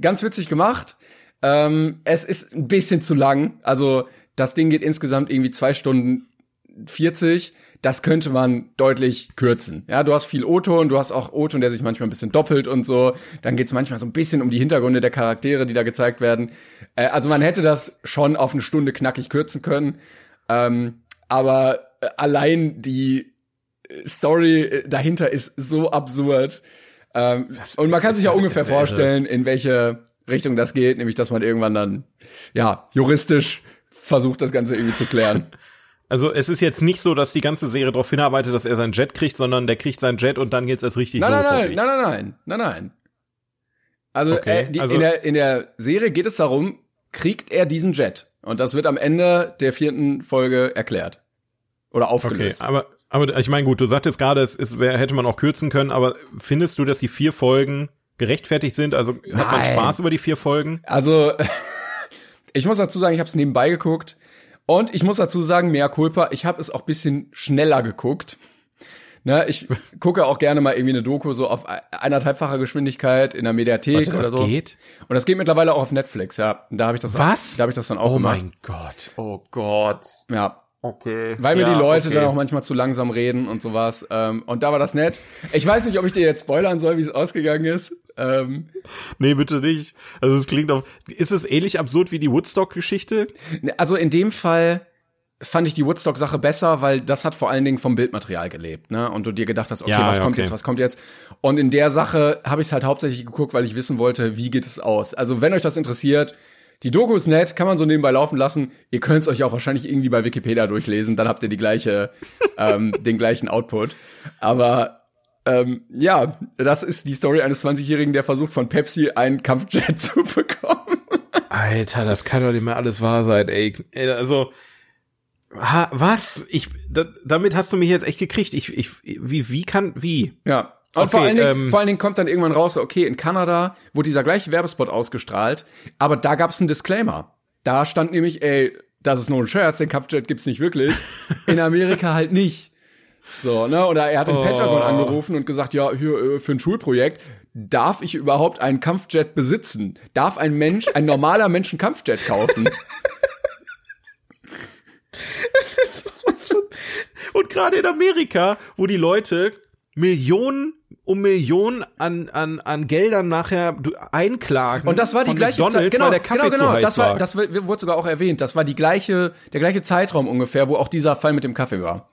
ganz witzig gemacht. Ähm, es ist ein bisschen zu lang. Also das Ding geht insgesamt irgendwie zwei Stunden 40 das könnte man deutlich kürzen. Ja, du hast viel O-Ton, du hast auch O-Ton, der sich manchmal ein bisschen doppelt und so. Dann geht's manchmal so ein bisschen um die Hintergründe der Charaktere, die da gezeigt werden. Äh, also man hätte das schon auf eine Stunde knackig kürzen können. Ähm, aber äh, allein die äh, Story äh, dahinter ist so absurd. Ähm, und man kann sich ja ungefähr vorstellen, in welche Richtung das geht, nämlich dass man irgendwann dann ja juristisch versucht, das Ganze irgendwie zu klären. Also es ist jetzt nicht so, dass die ganze Serie darauf hinarbeitet, dass er sein Jet kriegt, sondern der kriegt sein Jet und dann geht's erst richtig nein, los. Nein, nein, nein, nein, nein, nein, nein. Also, okay, äh, die, also in, der, in der Serie geht es darum, kriegt er diesen Jet? Und das wird am Ende der vierten Folge erklärt. Oder aufgelöst. Okay, aber, aber ich meine, gut, du sagtest gerade, es ist, hätte man auch kürzen können, aber findest du, dass die vier Folgen gerechtfertigt sind? Also hat Nein. man Spaß über die vier Folgen? Also, ich muss dazu sagen, ich habe es nebenbei geguckt. Und ich muss dazu sagen, mehr Culpa, ich habe es auch bisschen schneller geguckt. Ne, ich gucke auch gerne mal irgendwie eine Doku so auf eineinhalbfacher Geschwindigkeit in der Mediathek Warte, oder so. Geht? Und das geht mittlerweile auch auf Netflix, ja. Da habe ich das Was? Auch, da habe ich das dann auch oh gemacht. Oh mein Gott. Oh Gott. Ja. Okay. Weil mir ja, die Leute okay. dann auch manchmal zu langsam reden und sowas. Ähm, und da war das nett. Ich weiß nicht, ob ich dir jetzt spoilern soll, wie es ausgegangen ist. Ähm, nee, bitte nicht. Also es klingt auf. Ist es ähnlich absurd wie die Woodstock-Geschichte? Also in dem Fall fand ich die Woodstock-Sache besser, weil das hat vor allen Dingen vom Bildmaterial gelebt, ne? Und du dir gedacht hast, okay, Ja, was ja, kommt okay. jetzt, was kommt jetzt? Und in der Sache habe ich es halt hauptsächlich geguckt, weil ich wissen wollte, wie geht es aus. Also wenn euch das interessiert, die Doku ist nett, kann man so nebenbei laufen lassen. Ihr könnt es euch auch wahrscheinlich irgendwie bei Wikipedia durchlesen, dann habt ihr die gleiche, ähm, den gleichen Output. Aber ähm, ja, das ist die Story eines 20-Jährigen, der versucht von Pepsi einen Kampfjet zu bekommen. Alter, das kann doch nicht mehr alles wahr sein, ey. Also, ha, was? Ich, da, damit hast du mich jetzt echt gekriegt. Ich, ich, wie, wie kann, wie? Ja. Und Okay, vor, allen Dingen, ähm, vor allen Dingen kommt dann irgendwann raus, okay, in Kanada wurde dieser gleiche Werbespot ausgestrahlt, aber da gab es einen Disclaimer. Da stand nämlich, ey, das ist nur ein Scherz, den Kampfjet gibt's nicht wirklich. In Amerika halt nicht. So, ne? Oder er hat den Oh. Pentagon angerufen und gesagt, ja, hier, äh, für ein Schulprojekt, darf ich überhaupt einen Kampfjet besitzen? Darf ein Mensch, ein normaler Mensch einen Kampfjet kaufen? Und gerade in Amerika, wo die Leute Millionen um Millionen an, an, an Geldern nachher einklagen. Und das war die gleiche Zeit. Genau, der Kaffee genau, genau. das war, war. das wurde sogar auch erwähnt. Das war die gleiche, der gleiche Zeitraum ungefähr, wo auch dieser Fall mit dem Kaffee war.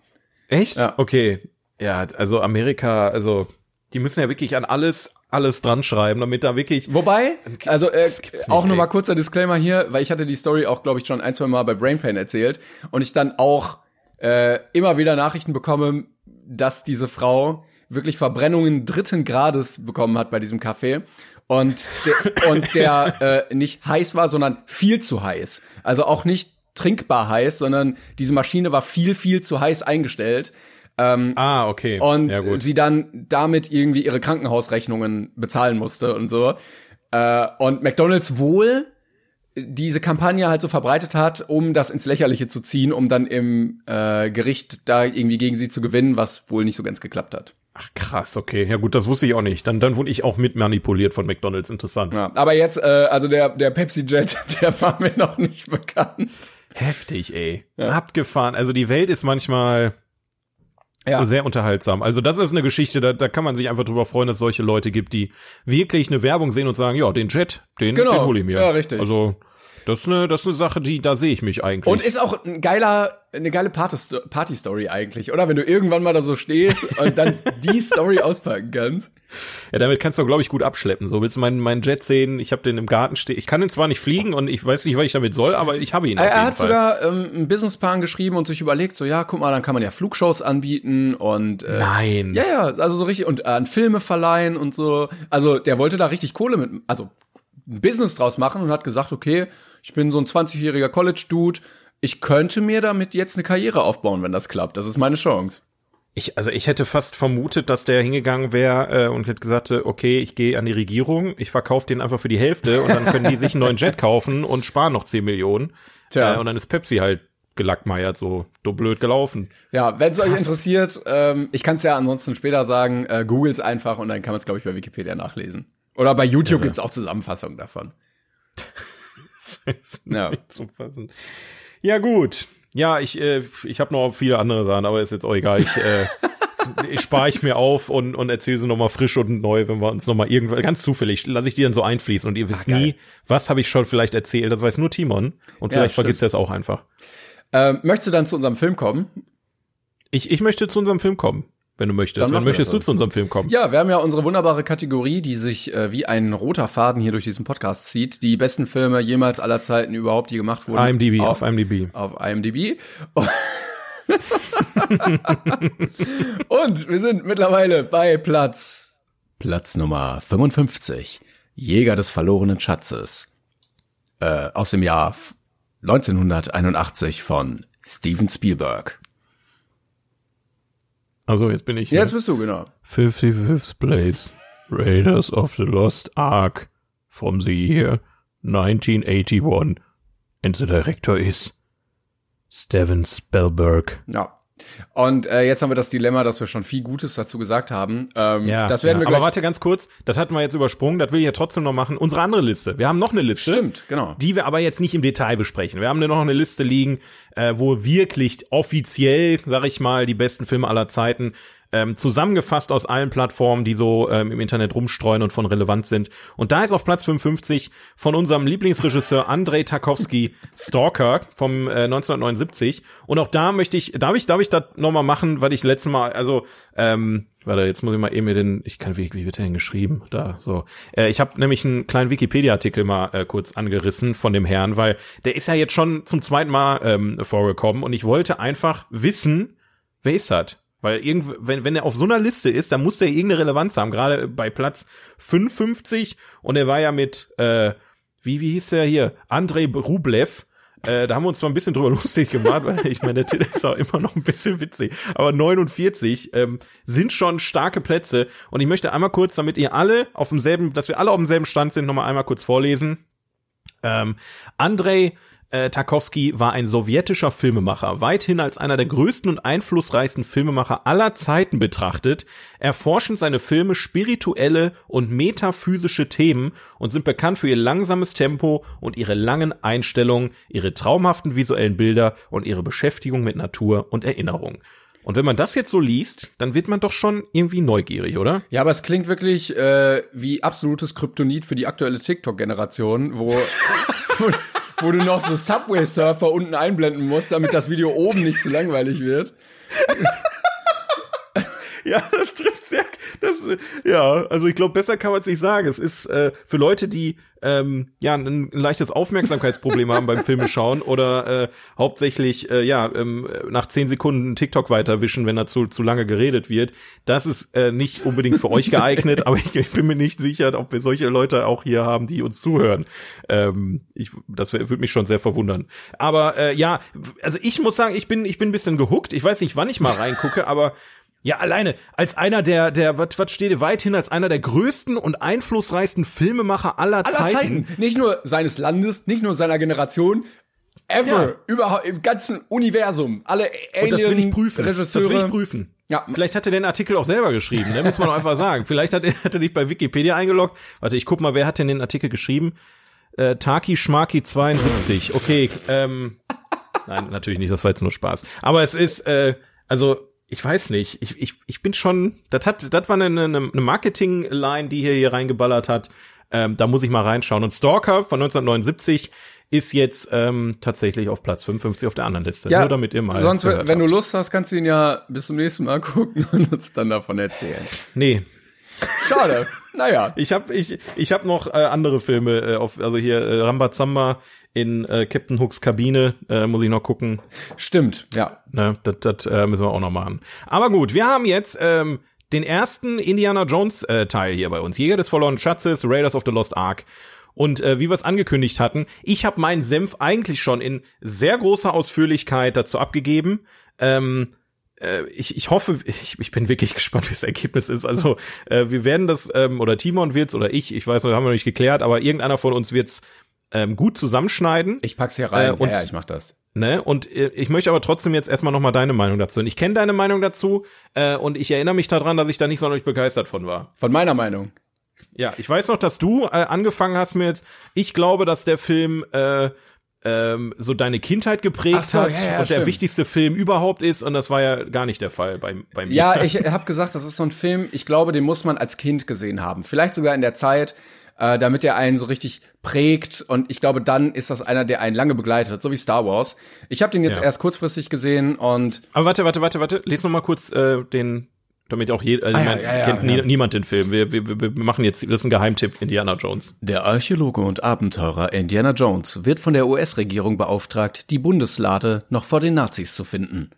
Echt? Ja. Okay. Ja, also Amerika, also die müssen ja wirklich an alles, alles dran schreiben, damit da wirklich. Wobei, also äh, auch nicht, nur mal kurzer Disclaimer hier, weil ich hatte die Story auch, glaube ich, schon ein, zwei Mal bei Brainpain erzählt und ich dann auch äh, immer wieder Nachrichten bekomme, dass diese Frau wirklich Verbrennungen dritten Grades bekommen hat bei diesem Kaffee und der, und der äh, nicht heiß war, sondern viel zu heiß. Also auch nicht trinkbar heiß, sondern diese Maschine war viel, viel zu heiß eingestellt. Ah, okay. Und ja, sie dann damit irgendwie ihre Krankenhausrechnungen bezahlen musste und so. Äh, und McDonalds wohl diese Kampagne halt so verbreitet hat, um das ins Lächerliche zu ziehen, um dann im äh, Gericht da irgendwie gegen sie zu gewinnen, was wohl nicht so ganz geklappt hat. Ach krass, okay. Ja gut, das wusste ich auch nicht. Dann, dann wurde ich auch mit manipuliert von McDonalds. Interessant. Ja, aber jetzt, äh, also der, der Pepsi Jet, der war mir noch nicht bekannt. Heftig, ey. Abgefahren. Also die Welt ist manchmal Ja. sehr unterhaltsam. Also das ist eine Geschichte, da, da kann man sich einfach drüber freuen, dass es solche Leute gibt, die wirklich eine Werbung sehen und sagen, ja, den Jet, den, Genau. den hole ich mir. Ja, richtig. Also das ist eine, das ist eine Sache, die, da sehe ich mich eigentlich. Und ist auch ein geiler, eine geile Party- Party-Story eigentlich, oder? Wenn du irgendwann mal da so stehst und dann die Story auspacken kannst. ja, damit kannst du, glaube ich, gut abschleppen. So willst du meinen, meinen Jet sehen, ich habe den im Garten stehen. Ich kann den zwar nicht fliegen und ich weiß nicht, was ich damit soll, aber ich habe ihn. auf Er, er hat Fall. sogar ähm, einen Businessplan geschrieben und sich überlegt, so ja, guck mal, dann kann man ja Flugshows anbieten und äh, Nein. Ja, ja, also so richtig und äh, an Filme verleihen und so. Also der wollte da richtig Kohle mit, also ein Business draus machen und hat gesagt, okay, ich bin so ein 20-jähriger College-Dude, ich könnte mir damit jetzt eine Karriere aufbauen, wenn das klappt. Das ist meine Chance. Ich, also ich hätte fast vermutet, dass der hingegangen wäre äh, und hätte gesagt, äh, okay, ich gehe an die Regierung, ich verkaufe den einfach für die Hälfte und dann können die sich einen neuen Jet kaufen und sparen noch 10 Millionen. Tja. Äh, und dann ist Pepsi halt gelackmeiert, so dumm blöd gelaufen. Ja, wenn es euch interessiert, ähm, ich kann es ja ansonsten später sagen, äh, googles einfach und dann kann man es, glaube ich, bei Wikipedia nachlesen. Oder bei YouTube gibt's auch Zusammenfassungen davon. Ja. Nicht zu fassen. Ja gut. Ja, ich, äh, ich habe noch viele andere Sachen, aber ist jetzt auch egal. Ich, äh, ich spare ich mir auf und, und erzähle sie nochmal frisch und neu, wenn wir uns nochmal irgendwann, ganz zufällig, lasse ich die dann so einfließen und ihr wisst geil. nie, was habe ich schon vielleicht erzählt. Das weiß nur Timon und Ja, vielleicht stimmt. vergisst er es auch einfach. Ähm, möchtest du dann zu unserem Film kommen? Ich, ich möchte zu unserem Film kommen, wenn du möchtest. Dann wir möchtest das du zu unserem Film kommen? Ja, wir haben ja unsere wunderbare Kategorie, die sich äh, wie ein roter Faden hier durch diesen Podcast zieht. Die besten Filme jemals aller Zeiten überhaupt, die gemacht wurden. IMDb, auf, auf IMDb. auf IMDb. Und wir sind mittlerweile bei Platz Platz Nummer 55. Jäger des verlorenen Schatzes. Äh, aus dem Jahr f- 1981 von Steven Spielberg. Also jetzt bin ich Jetzt bist du, genau. 55th place. Raiders of the Lost Ark from the year 1981. And the director is Steven Spielberg. Ja. Und äh, jetzt haben wir das Dilemma, dass wir schon viel Gutes dazu gesagt haben. Ähm, das werden ja. wir gleich. Aber warte ganz kurz, das hatten wir jetzt übersprungen, das will ich ja trotzdem noch machen. Unsere andere Liste. Wir haben noch eine Liste. Stimmt, genau. Die wir aber jetzt nicht im Detail besprechen. Wir haben noch eine Liste liegen, äh, wo wirklich offiziell, sag ich mal, die besten Filme aller Zeiten ähm, zusammengefasst aus allen Plattformen, die so ähm, im Internet rumstreuen und von relevant sind. Und da ist auf Platz 55 von unserem Lieblingsregisseur Andrei Tarkovsky Stalker vom äh, 1979. Und auch da möchte ich, darf ich, darf ich das nochmal machen, weil ich letztes Mal, also ähm, Warte, jetzt muss ich mal eben mir den, ich kann, wie, wie wird der denn geschrieben? Da, so. Äh, ich habe nämlich einen kleinen Wikipedia-Artikel mal äh, kurz angerissen von dem Herrn, weil der ist ja jetzt schon zum zweiten Mal ähm, vorgekommen und ich wollte einfach wissen, wer ist das? Weil irgend, wenn, wenn er auf so einer Liste ist, dann muss der irgendeine Relevanz haben, gerade bei Platz 55 und er war ja mit, äh, wie, wie hieß der hier? Andrei Rublev. Äh, da haben wir uns zwar ein bisschen drüber lustig gemacht, weil ich meine, der Titel ist auch immer noch ein bisschen witzig. Aber 49 ähm, sind schon starke Plätze. Und ich möchte einmal kurz, damit ihr alle auf demselben, dass wir alle auf demselben Stand sind, nochmal einmal kurz vorlesen. Ähm, Andrei äh, Tarkovsky war ein sowjetischer Filmemacher, weithin als einer der größten und einflussreichsten Filmemacher aller Zeiten betrachtet, erforschen seine Filme spirituelle und metaphysische Themen und sind bekannt für ihr langsames Tempo und ihre langen Einstellungen, ihre traumhaften visuellen Bilder und ihre Beschäftigung mit Natur und Erinnerung. Und wenn man das jetzt so liest, dann wird man doch schon irgendwie neugierig, oder? Ja, aber es klingt wirklich äh, wie absolutes Kryptonit für die aktuelle TikTok-Generation, wo, wo, wo du noch so Subway-Surfer unten einblenden musst, damit das Video oben nicht zu langweilig wird. Ja, das trifft sehr. Das, äh, ja, also ich glaube, besser kann man es nicht sagen. Es ist äh, für Leute, die ähm, ja ein, ein leichtes Aufmerksamkeitsproblem haben beim Filme schauen oder äh, hauptsächlich äh, ja ähm, nach zehn Sekunden TikTok weiterwischen, wenn da zu, zu lange geredet wird. Das ist äh, nicht unbedingt für euch geeignet, aber ich, ich bin mir nicht sicher, ob wir solche Leute auch hier haben, die uns zuhören. Ähm, ich, das würde mich schon sehr verwundern. Aber äh, ja, also ich muss sagen, ich bin ich bin ein bisschen gehuckt. Ich weiß nicht, wann ich mal reingucke, aber Ja, alleine als einer der, der, was, was steht weithin als einer der größten und einflussreichsten Filmemacher aller, Aller Zeiten. Zeiten. Nicht nur seines Landes, nicht nur seiner Generation, ever, Ja. überhaupt im ganzen Universum. Alle Und das will ich prüfen. Alien-Regisseure. Das will ich prüfen. Ja. Vielleicht hat er den Artikel auch selber geschrieben, ne? muss man doch einfach sagen. Vielleicht hat er, hat er dich bei Wikipedia eingeloggt. Warte, ich guck mal, wer hat denn den Artikel geschrieben? Äh, Taki Schmaki 72. Okay, ähm, nein, natürlich nicht, das war jetzt nur Spaß. Aber es ist, äh, also, ich weiß nicht, ich, ich, ich bin schon, das hat, das war eine, eine, eine Marketing-Line, die hier, hier reingeballert hat. Ähm, da muss ich mal reinschauen. Und Stalker von 1979 ist jetzt ähm, tatsächlich auf Platz 55 auf der anderen Liste. Ja, Nur damit ihr mal sonst, wenn du habt. Lust hast, kannst du ihn ja bis zum nächsten Mal gucken und uns dann davon erzählen. Nee, Schade. Naja. Ich habe ich ich hab noch äh, andere Filme äh, auf also hier äh, Rambazamba in äh, Captain Hooks Kabine äh, muss ich noch gucken. Stimmt, ja. Ne, das das äh, müssen wir auch noch machen. Aber gut, wir haben jetzt ähm, den ersten Indiana Jones äh, Teil hier bei uns. Jäger des verlorenen Schatzes, Raiders of the Lost Ark. Und äh, wie wir es angekündigt hatten, ich habe meinen Senf eigentlich schon in sehr großer Ausführlichkeit dazu abgegeben. Ähm, äh, ich, ich hoffe, ich, ich bin wirklich gespannt, wie das Ergebnis ist. Also äh, wir werden das, ähm, oder Timon wird's oder ich, ich weiß noch, haben wir noch nicht geklärt, aber irgendeiner von uns wird's ähm, gut zusammenschneiden. Ich pack's hier rein. Äh, und- ja, ich mach das. Ne? Und äh, ich möchte aber trotzdem jetzt erstmal noch mal deine Meinung dazu. Und ich kenne deine Meinung dazu äh, und ich erinnere mich daran, dass ich da nicht sonderlich begeistert von war. Von meiner Meinung. Ja, ich weiß noch, dass du äh, angefangen hast mit, ich glaube, dass der Film äh, ähm, so deine Kindheit geprägt so, hat ja, ja, und der stimmt. wichtigste Film überhaupt ist und das war ja gar nicht der Fall bei, bei mir. Ja, ich habe gesagt, das ist so ein Film, ich glaube, den muss man als Kind gesehen haben. Vielleicht sogar in der Zeit, äh, damit er einen so richtig prägt. Und ich glaube, dann ist das einer, der einen lange begleitet, so wie Star Wars. Ich habe den jetzt Ja. erst kurzfristig gesehen und Aber warte, warte, warte, warte, les noch mal kurz äh, den, damit auch jeder, also Ah, ich ja, ja, ja, kennt nie, niemand den Film. Wir, wir, wir wir machen jetzt, das ist ein Geheimtipp, Indiana Jones. Der Archäologe und Abenteurer Indiana Jones wird von der US-Regierung beauftragt, die Bundeslade noch vor den Nazis zu finden.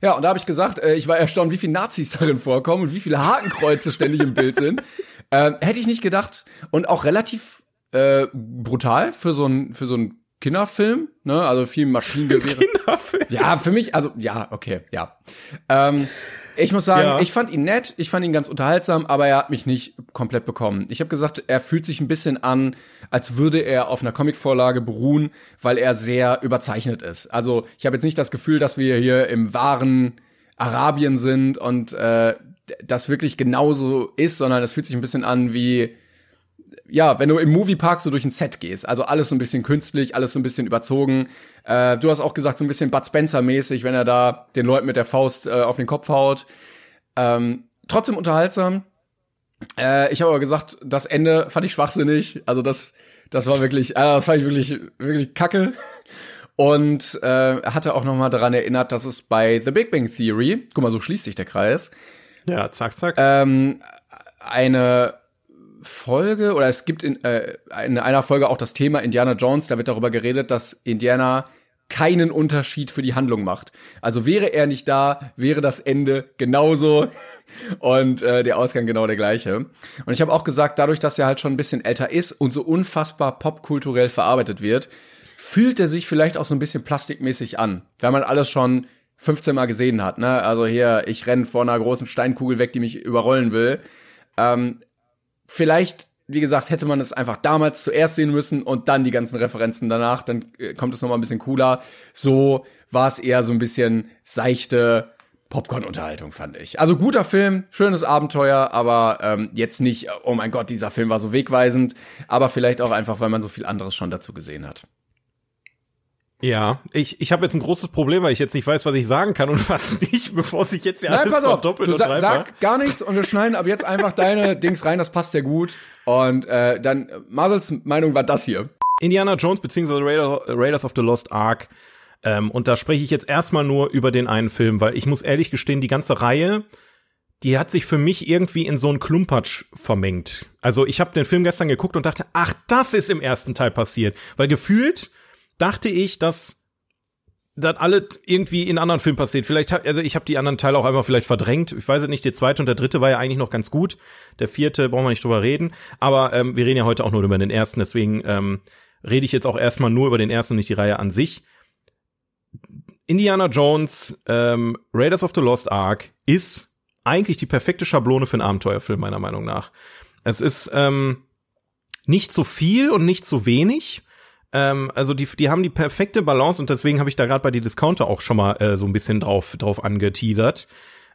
Ja, und da habe ich gesagt, äh, ich war erstaunt, wie viele Nazis darin vorkommen und wie viele Hakenkreuze ständig im Bild sind. Ähm, hätte ich nicht gedacht. Und auch relativ äh, brutal für so ein für so ein Kinderfilm, ne? Also viel Maschinengewehre. Ja, für mich, also ja, okay, ja. Ähm, ich muss sagen, Ja. ich fand ihn nett, ich fand ihn ganz unterhaltsam, aber er hat mich nicht komplett bekommen. Ich habe gesagt, er fühlt sich ein bisschen an, als würde er auf einer Comicvorlage beruhen, weil er sehr überzeichnet ist. Also ich habe jetzt nicht das Gefühl, dass wir hier im wahren Arabien sind und äh, das wirklich genauso ist, sondern es fühlt sich ein bisschen an wie ja, wenn du im Moviepark so durch ein Set gehst, also alles so ein bisschen künstlich, alles so ein bisschen überzogen. Äh, du hast auch gesagt, so ein bisschen Bud Spencer-mäßig, wenn er da den Leuten mit der Faust äh, auf den Kopf haut. Ähm, trotzdem unterhaltsam. Äh, ich habe aber gesagt, das Ende fand ich schwachsinnig. Also das, das war wirklich, äh, das fand ich wirklich, wirklich kacke. Und äh, er hatte auch noch mal daran erinnert, dass es bei The Big Bang Theory, guck mal, so schließt sich der Kreis, Ja, zack, zack. ähm, eine Folge oder es gibt in, äh, in einer Folge auch das Thema Indiana Jones, da wird darüber geredet, dass Indiana keinen Unterschied für die Handlung macht. Also wäre er nicht da, wäre das Ende genauso und äh, der Ausgang genau der gleiche. Und ich habe auch gesagt, dadurch, dass er halt schon ein bisschen älter ist und so unfassbar popkulturell verarbeitet wird, fühlt er sich vielleicht auch so ein bisschen plastikmäßig an, weil man alles schon 15 Mal gesehen hat. Ne? Also hier, ich renn vor einer großen Steinkugel weg, die mich überrollen will. Ähm, vielleicht, wie gesagt, hätte man es einfach damals zuerst sehen müssen und dann die ganzen Referenzen danach, dann äh, kommt es noch mal ein bisschen cooler. So war es eher so ein bisschen seichte Popcorn-Unterhaltung, fand ich. Also guter Film, schönes Abenteuer, aber ähm, jetzt nicht, oh mein Gott, dieser Film war so wegweisend, aber vielleicht auch einfach, weil man so viel anderes schon dazu gesehen hat. Ja, ich, ich habe jetzt ein großes Problem, weil ich jetzt nicht weiß, was ich sagen kann und was nicht, bevor sich jetzt ja Nein, alles pass auf, verdoppelt du sa sag gar nichts und wir schneiden ab jetzt einfach deine Dings rein, das passt sehr gut. Und äh, dann, Marcels Meinung war das hier. Indiana Jones beziehungsweise Raider, Raiders of the Lost Ark. Ähm, und da spreche ich jetzt erstmal nur über den einen Film, weil ich muss ehrlich gestehen, die ganze Reihe, die hat sich für mich irgendwie in so einen Klumpatsch vermengt. Also ich habe den Film gestern geguckt und dachte, ach, das ist im ersten Teil passiert. Weil gefühlt dachte ich, dass das alles irgendwie in anderen Filmen passiert. Vielleicht hab, also ich habe die anderen Teile auch einfach vielleicht verdrängt. Ich weiß es nicht, der zweite und der dritte war ja eigentlich noch ganz gut. Der vierte brauchen wir nicht drüber reden. Aber ähm, wir reden ja heute auch nur über den ersten, deswegen ähm, rede ich jetzt auch erstmal nur über den ersten und nicht die Reihe an sich. Indiana Jones, ähm, Raiders of the Lost Ark ist eigentlich die perfekte Schablone für einen Abenteuerfilm, meiner Meinung nach. Es ist ähm, nicht zu viel und nicht zu wenig. Ähm, also die, die haben die perfekte Balance und deswegen habe ich da gerade bei die Discounter auch schon mal äh, so ein bisschen drauf, drauf angeteasert.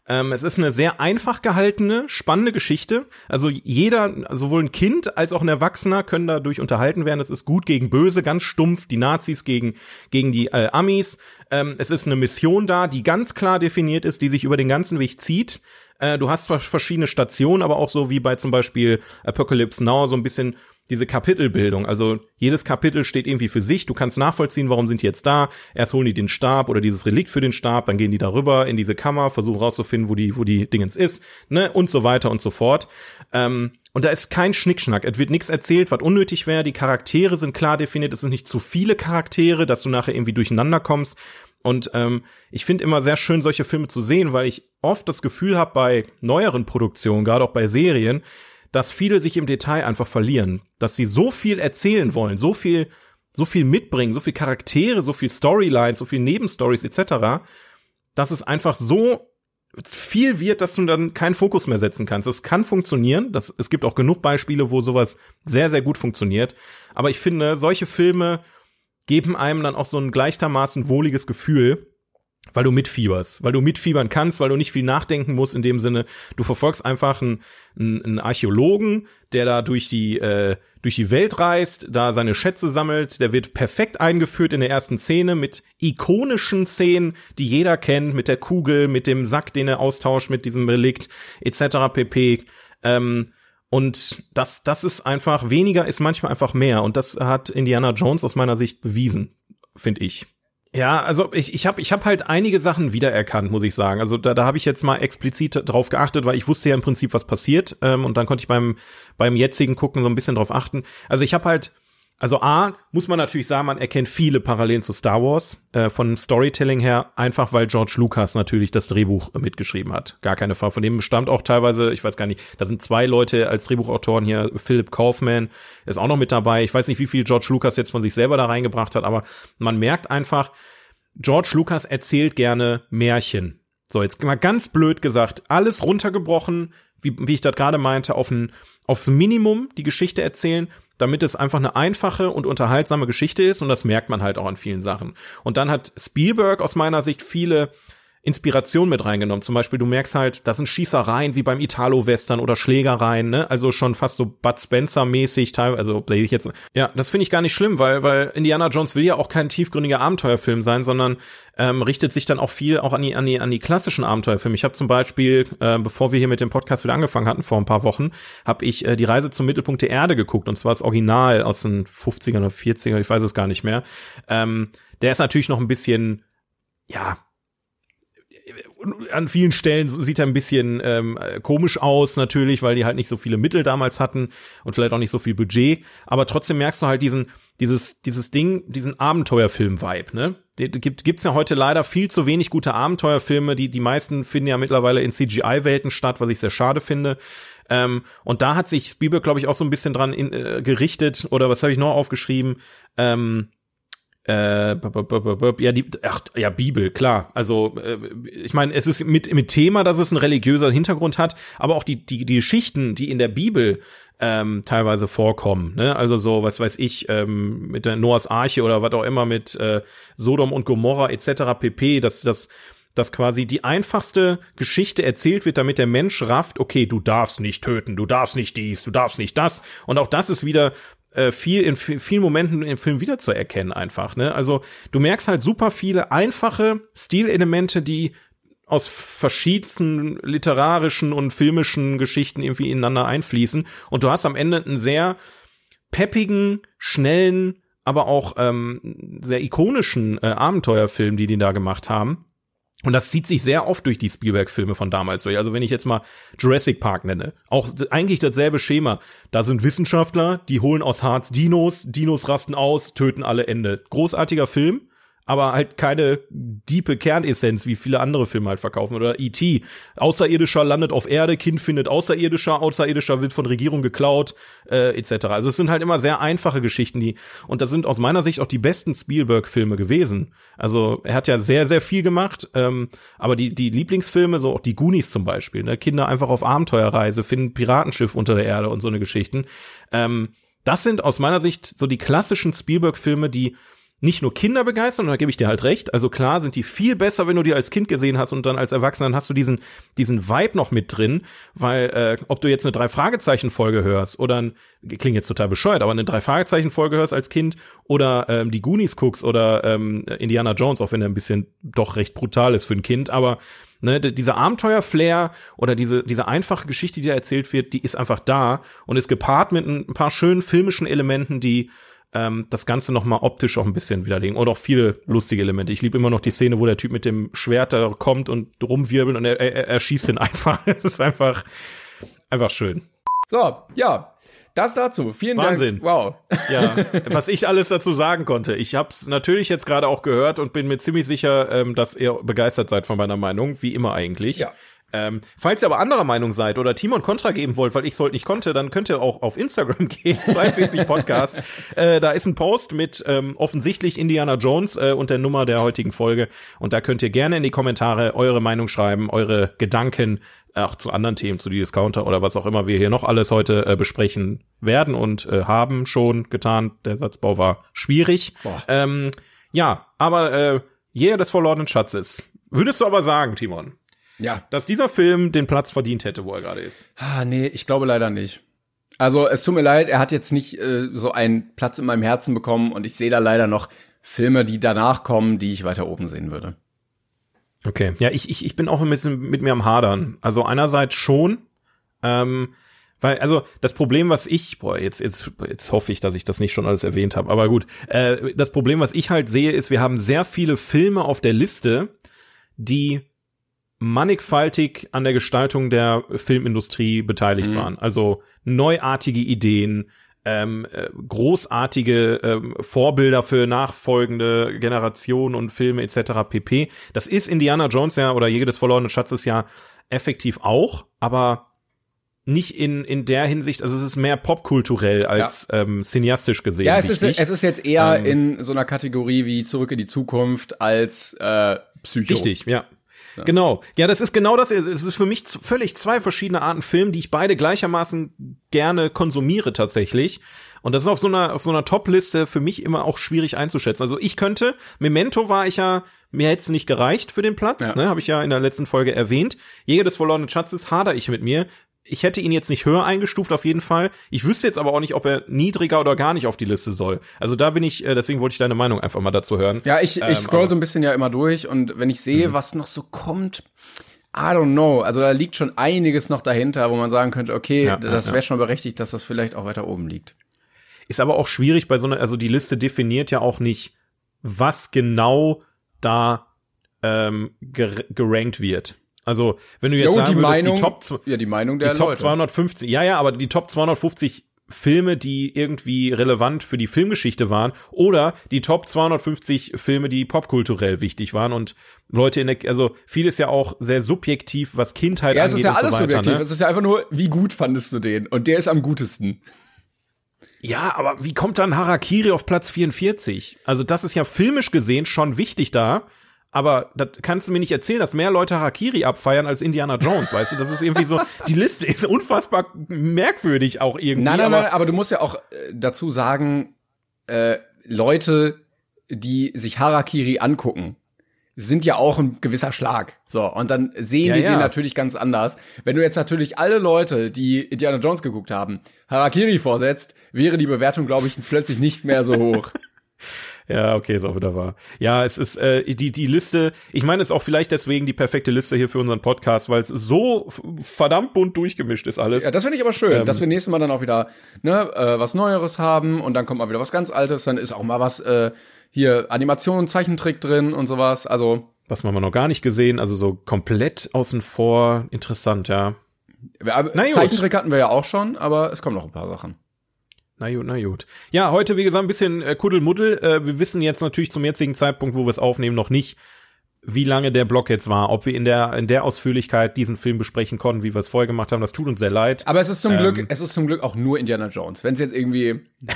Ähm, es ist eine sehr einfach gehaltene, spannende Geschichte. Also jeder, sowohl ein Kind als auch ein Erwachsener können dadurch unterhalten werden. Es ist gut gegen böse, ganz stumpf, die Nazis gegen, gegen die äh, Amis. Ähm, es ist eine Mission da, die ganz klar definiert ist, die sich über den ganzen Weg zieht. Äh, du hast zwar verschiedene Stationen, aber auch so wie bei zum Beispiel Apocalypse Now so ein bisschen diese Kapitelbildung. Also jedes Kapitel steht irgendwie für sich. Du kannst nachvollziehen, warum sind die jetzt da. Erst holen die den Stab oder dieses Relikt für den Stab, dann gehen die darüber in diese Kammer, versuchen rauszufinden, wo die, wo die Dingens ist, ne, und so weiter und so fort. Ähm, und da ist kein Schnickschnack. Es wird nichts erzählt, was unnötig wäre. Die Charaktere sind klar definiert. Es sind nicht zu viele Charaktere, dass du nachher irgendwie durcheinander kommst. Und ähm, ich finde immer sehr schön, solche Filme zu sehen, weil ich oft das Gefühl habe bei neueren Produktionen, gerade auch bei Serien, dass viele sich im Detail einfach verlieren, dass sie so viel erzählen wollen, so viel, so viel mitbringen, so viel Charaktere, so viel Storylines, so viel Nebenstories etc., dass es einfach so viel wird, dass du dann keinen Fokus mehr setzen kannst. Es kann funktionieren. Das, es gibt auch genug Beispiele, wo sowas sehr, sehr gut funktioniert. Aber ich finde, solche Filme geben einem dann auch so ein gleichermaßen wohliges Gefühl, weil du mitfieberst, weil du mitfiebern kannst, weil du nicht viel nachdenken musst in dem Sinne. Du verfolgst einfach einen, einen Archäologen, der da durch die äh, durch die Welt reist, da seine Schätze sammelt. Der wird perfekt eingeführt in der ersten Szene mit ikonischen Szenen, die jeder kennt, mit der Kugel, mit dem Sack, den er austauscht, mit diesem Relikt etc. pp. Ähm, und das, das ist einfach weniger ist manchmal einfach mehr. Und das hat Indiana Jones aus meiner Sicht bewiesen, finde ich. Ja, also ich, ich habe ich hab halt einige Sachen wiedererkannt, muss ich sagen. Also da, da habe ich jetzt mal explizit drauf geachtet, weil ich wusste ja im Prinzip, was passiert. Ähm, und dann konnte ich beim, beim jetzigen Gucken so ein bisschen drauf achten. Also ich habe halt also A, muss man natürlich sagen, man erkennt viele Parallelen zu Star Wars, äh, von Storytelling her, einfach weil George Lucas natürlich das Drehbuch mitgeschrieben hat. Gar keine Frage. Von dem stammt auch teilweise, ich weiß gar nicht, da sind zwei Leute als Drehbuchautoren hier, Philip Kaufman ist auch noch mit dabei. Ich weiß nicht, wie viel George Lucas jetzt von sich selber da reingebracht hat, aber man merkt einfach, George Lucas erzählt gerne Märchen. So, jetzt mal ganz blöd gesagt, alles runtergebrochen, wie, wie ich das gerade meinte, auf ein, aufs Minimum die Geschichte erzählen damit es einfach eine einfache und unterhaltsame Geschichte ist und das merkt man halt auch an vielen Sachen. Und dann hat Spielberg aus meiner Sicht viele Inspiration mit reingenommen. Zum Beispiel, du merkst halt, das sind Schießereien wie beim Italo-Western oder Schlägereien, ne? Also schon fast so Bud Spencer-mäßig, teilweise, also ich jetzt. Ja, das finde ich gar nicht schlimm, weil, weil Indiana Jones will ja auch kein tiefgründiger Abenteuerfilm sein, sondern ähm, richtet sich dann auch viel auch an die, an die, an die klassischen Abenteuerfilme. Ich habe zum Beispiel, äh, bevor wir hier mit dem Podcast wieder angefangen hatten, vor ein paar Wochen, habe ich äh, die Reise zum Mittelpunkt der Erde geguckt, und zwar das Original aus den 50ern oder 40ern, ich weiß es gar nicht mehr. Ähm, der ist natürlich noch ein bisschen, ja, an vielen Stellen sieht er ein bisschen ähm, komisch aus, natürlich, weil die halt nicht so viele Mittel damals hatten und vielleicht auch nicht so viel Budget. Aber trotzdem merkst du halt diesen, dieses, dieses Ding, diesen Abenteuerfilm-Vibe, ne? Gibt, gibt's ja heute leider viel zu wenig gute Abenteuerfilme. Die, die meisten finden ja mittlerweile in CGI-Welten statt, was ich sehr schade finde. Ähm, und da hat sich Spielberg, glaube ich, auch so ein bisschen dran in, äh, gerichtet. Oder was habe ich noch aufgeschrieben? Ähm, äh, ja, die, ach, ja, Bibel, klar. Also, äh, ich meine, es ist mit, mit Thema, dass es einen religiöser Hintergrund hat, aber auch die, die, die Geschichten, die in der Bibel ähm, teilweise vorkommen. Ne? Also so, was weiß ich, ähm, mit der Noahs Arche oder was auch immer mit äh, Sodom und Gomorra etc. pp, dass das dass quasi die einfachste Geschichte erzählt wird, damit der Mensch rafft, okay, du darfst nicht töten, du darfst nicht dies, du darfst nicht das. Und auch das ist wieder äh, viel in vielen Momenten im Film wiederzuerkennen einfach. Ne? Also du merkst halt super viele einfache Stilelemente, die aus verschiedensten literarischen und filmischen Geschichten irgendwie ineinander einfließen. Und du hast am Ende einen sehr peppigen, schnellen, aber auch ähm, sehr ikonischen äh, Abenteuerfilm, die die da gemacht haben. Und das zieht sich sehr oft durch die Spielberg-Filme von damals durch. Also wenn ich jetzt mal Jurassic Park nenne, auch eigentlich dasselbe Schema. Da sind Wissenschaftler, die holen aus Harz Dinos, Dinos rasten aus, töten alle Ende. Großartiger Film, aber halt keine diepe Kernessenz, wie viele andere Filme halt verkaufen. Oder E.T. Außerirdischer landet auf Erde, Kind findet Außerirdischer, Außerirdischer wird von Regierung geklaut, äh, etc. Also es sind halt immer sehr einfache Geschichten, die, und das sind aus meiner Sicht auch die besten Spielberg-Filme gewesen. Also er hat ja sehr, sehr viel gemacht, ähm, aber die, die Lieblingsfilme, so auch die Goonies zum Beispiel, ne? Kinder einfach auf Abenteuerreise, finden Piratenschiff unter der Erde und so eine Geschichten. Ähm, das sind aus meiner Sicht so die klassischen Spielberg-Filme, die nicht nur Kinder begeistern, und da gebe ich dir halt recht. Also klar sind die viel besser, wenn du die als Kind gesehen hast und dann als Erwachsener hast du diesen, diesen Vibe noch mit drin, weil äh, ob du jetzt eine Drei-Fragezeichen-Folge hörst oder ein, klingt jetzt total bescheuert, aber eine Drei-Fragezeichen-Folge hörst als Kind oder ähm, die Goonies guckst oder ähm, Indiana Jones, auch wenn er ein bisschen doch recht brutal ist für ein Kind, aber ne, dieser Abenteuer-Flair oder diese, diese einfache Geschichte, die da erzählt wird, die ist einfach da und ist gepaart mit ein paar schönen filmischen Elementen, die ähm, das Ganze noch mal optisch auch ein bisschen widerlegen und auch viele lustige Elemente. Ich liebe immer noch die Szene, wo der Typ mit dem Schwert da kommt und rumwirbelt und er, er, er schießt ihn einfach. es ist einfach, einfach schön. So, ja. Das dazu. Vielen Wahnsinn. Dank. Wow. Ja, was ich alles dazu sagen konnte. Ich habe es natürlich jetzt gerade auch gehört und bin mir ziemlich sicher, ähm, dass ihr begeistert seid von meiner Meinung, wie immer eigentlich. Ja. Ähm, falls ihr aber anderer Meinung seid oder Team und Contra geben wollt, weil ich es heute nicht konnte, dann könnt ihr auch auf Instagram gehen, 42 Podcast. äh, da ist ein Post mit ähm, offensichtlich Indiana Jones äh, und der Nummer der heutigen Folge. Und da könnt ihr gerne in die Kommentare eure Meinung schreiben, eure Gedanken, auch zu anderen Themen, zu die Discounter oder was auch immer wir hier noch alles heute äh, besprechen werden und äh, haben schon getan. Der Satzbau war schwierig. Ähm, ja, aber äh, Jäger des verlorenen Schatzes. Würdest du aber sagen, Timon, Ja. dass dieser Film den Platz verdient hätte, wo er gerade ist. Ah, nee, ich glaube leider nicht. Also es tut mir leid, er hat jetzt nicht äh, so einen Platz in meinem Herzen bekommen und ich sehe da leider noch Filme, die danach kommen, die ich weiter oben sehen würde. Okay. Ja, ich, ich, ich bin auch ein bisschen mit mir am Hadern. Also einerseits schon, ähm, weil, also das Problem, was ich, boah, jetzt, jetzt, jetzt hoffe ich, dass ich das nicht schon alles erwähnt habe, aber gut. Äh, das Problem, was ich halt sehe, ist, wir haben sehr viele Filme auf der Liste, die mannigfaltig an der Gestaltung der Filmindustrie beteiligt waren. Also neuartige Ideen, ähm, äh, großartige ähm, Vorbilder für nachfolgende Generationen und Filme etc. pp. Das ist Indiana Jones ja oder Jäger des verlorenen Schatzes ja effektiv auch, aber nicht in in der Hinsicht, also es ist mehr popkulturell als ähm, cineastisch gesehen. Ja, es ist, es ist jetzt eher Ähm, in so einer Kategorie wie Zurück in die Zukunft als äh, Psycho. Richtig, ja. Genau. Ja, das ist genau das. Es ist für mich völlig zwei verschiedene Arten Film, die ich beide gleichermaßen gerne konsumiere tatsächlich. Und das ist auf so einer, auf so einer Top-Liste für mich immer auch schwierig einzuschätzen. Also ich könnte, Memento war ich ja, mir hätte es nicht gereicht für den Platz, Ja. ne, habe ich ja in der letzten Folge erwähnt. Jäger des verlorenen Schatzes hader ich mit mir. Ich hätte ihn jetzt nicht höher eingestuft auf jeden Fall. Ich wüsste jetzt aber auch nicht, ob er niedriger oder gar nicht auf die Liste soll. Also da bin ich, äh, deswegen wollte ich deine Meinung einfach mal dazu hören. Ja, ich, ich Ähm, scroll aber- so ein bisschen ja immer durch und wenn ich sehe, was noch so kommt, I don't know. Also da liegt schon einiges noch dahinter, wo man sagen könnte, okay, Ja, das ja, wäre schon berechtigt, dass das vielleicht auch weiter oben liegt. Ist aber auch schwierig bei so einer, also die Liste definiert ja auch nicht, was genau da ähm, ger gerankt wird. Also, wenn du jetzt Jo, sagen die würdest, Meinung, die Top, ja, die Meinung der die Top Leute. 250, ja, ja, aber die Top 250 Filme, die irgendwie relevant für die Filmgeschichte waren, oder die Top 250 Filme, die popkulturell wichtig waren und Leute in der, also vieles ja auch sehr subjektiv, was Kindheit Ja, es angeht ist ja und so alles weiter, subjektiv. ne? Es ist ja einfach nur, wie gut fandest du den? Und der ist am gutesten. Ja, aber wie kommt dann Harakiri auf Platz 44? Also das ist ja filmisch gesehen schon wichtig da, aber das kannst du mir nicht erzählen, dass mehr Leute Harakiri abfeiern als Indiana Jones, weißt du? Das ist irgendwie so, die Liste ist unfassbar merkwürdig auch irgendwie. Nein, nein, aber, nein, aber du musst ja auch äh, dazu sagen, äh, Leute, die sich Harakiri angucken, sind ja auch ein gewisser Schlag. So, und dann sehen Ja, die ja. den natürlich ganz anders. Wenn du jetzt natürlich alle Leute, die Indiana Jones geguckt haben, Harakiri vorsetzt, wäre die Bewertung, glaube ich, plötzlich nicht mehr so hoch. Ja, okay, ist auch wieder wahr. Ja, es ist äh, die die Liste. Ich meine, es ist auch vielleicht deswegen die perfekte Liste hier für unseren Podcast, weil es so verdammt bunt durchgemischt ist alles. Ja, das finde ich aber schön, Ähm. dass wir nächstes Mal dann auch wieder ne, äh, was Neueres haben und dann kommt mal wieder was ganz Altes, dann ist auch mal was äh, hier Animation, Zeichentrick drin und sowas. Also Was haben wir noch gar nicht gesehen, also so komplett außen vor. Interessant, ja. wir. Zeichentrick hatten wir ja auch schon, aber es kommen noch ein paar Sachen. Na gut, na gut. Ja, heute, wie gesagt, ein bisschen äh, Kuddelmuddel. Äh, wir wissen jetzt natürlich zum jetzigen Zeitpunkt, wo wir es aufnehmen, noch nicht, wie lange der Block jetzt war, ob wir in der, in der Ausführlichkeit diesen Film besprechen konnten, wie wir es vorher gemacht haben. Das tut uns sehr leid. Aber es ist zum Ähm. Glück, es ist zum Glück auch nur Indiana Jones. Wenn es jetzt irgendwie.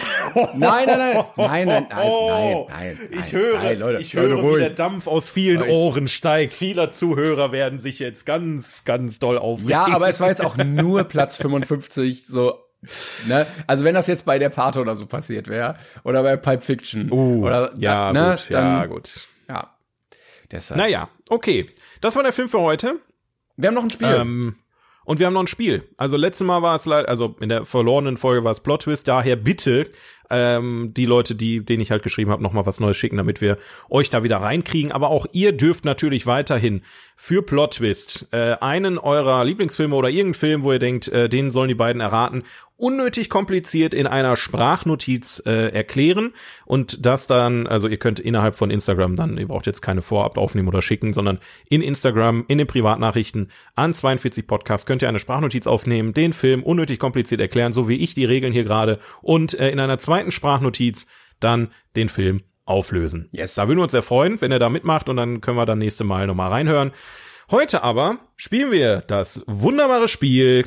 Nein, nein, nein, nein, nein, nein, nein, nein. Ich nein, höre, nein, Leute, ich Leute, höre, wie ruhig. der Dampf aus vielen Echt? Ohren steigt. Vieler Zuhörer werden sich jetzt ganz, ganz doll aufregen. Ja, aber es war jetzt auch nur Platz 55, so. Ne? Also wenn das jetzt bei der Pate oder so passiert wäre oder bei Pulp Fiction Uh, oder ja, ne, gut, dann, ja, gut. ja. Deshalb. Naja, okay. Das war der Film für heute. Wir haben noch ein Spiel. Ähm, und wir haben noch ein Spiel. Also letztes Mal war es leider, also in der verlorenen Folge war es Plot Twist. Daher bitte ähm, die Leute, die, denen ich halt geschrieben habe, noch mal was Neues schicken, damit wir euch da wieder reinkriegen. Aber auch ihr dürft natürlich weiterhin für Plot Twist äh, einen eurer Lieblingsfilme oder irgendeinen Film, wo ihr denkt, äh, den sollen die beiden erraten, unnötig kompliziert in einer Sprachnotiz äh, erklären und das dann, also ihr könnt innerhalb von Instagram dann, ihr braucht jetzt keine vorab aufnehmen oder schicken, sondern in Instagram, in den Privatnachrichten an 42 Podcast könnt ihr eine Sprachnotiz aufnehmen, den Film unnötig kompliziert erklären, so wie ich die Regeln hier gerade und äh, in einer zweiten Sprachnotiz dann den Film auflösen. Yes. Da würden wir uns sehr freuen, wenn ihr da mitmacht und dann können wir dann nächste Mal nochmal reinhören. Heute aber spielen wir das wunderbare Spiel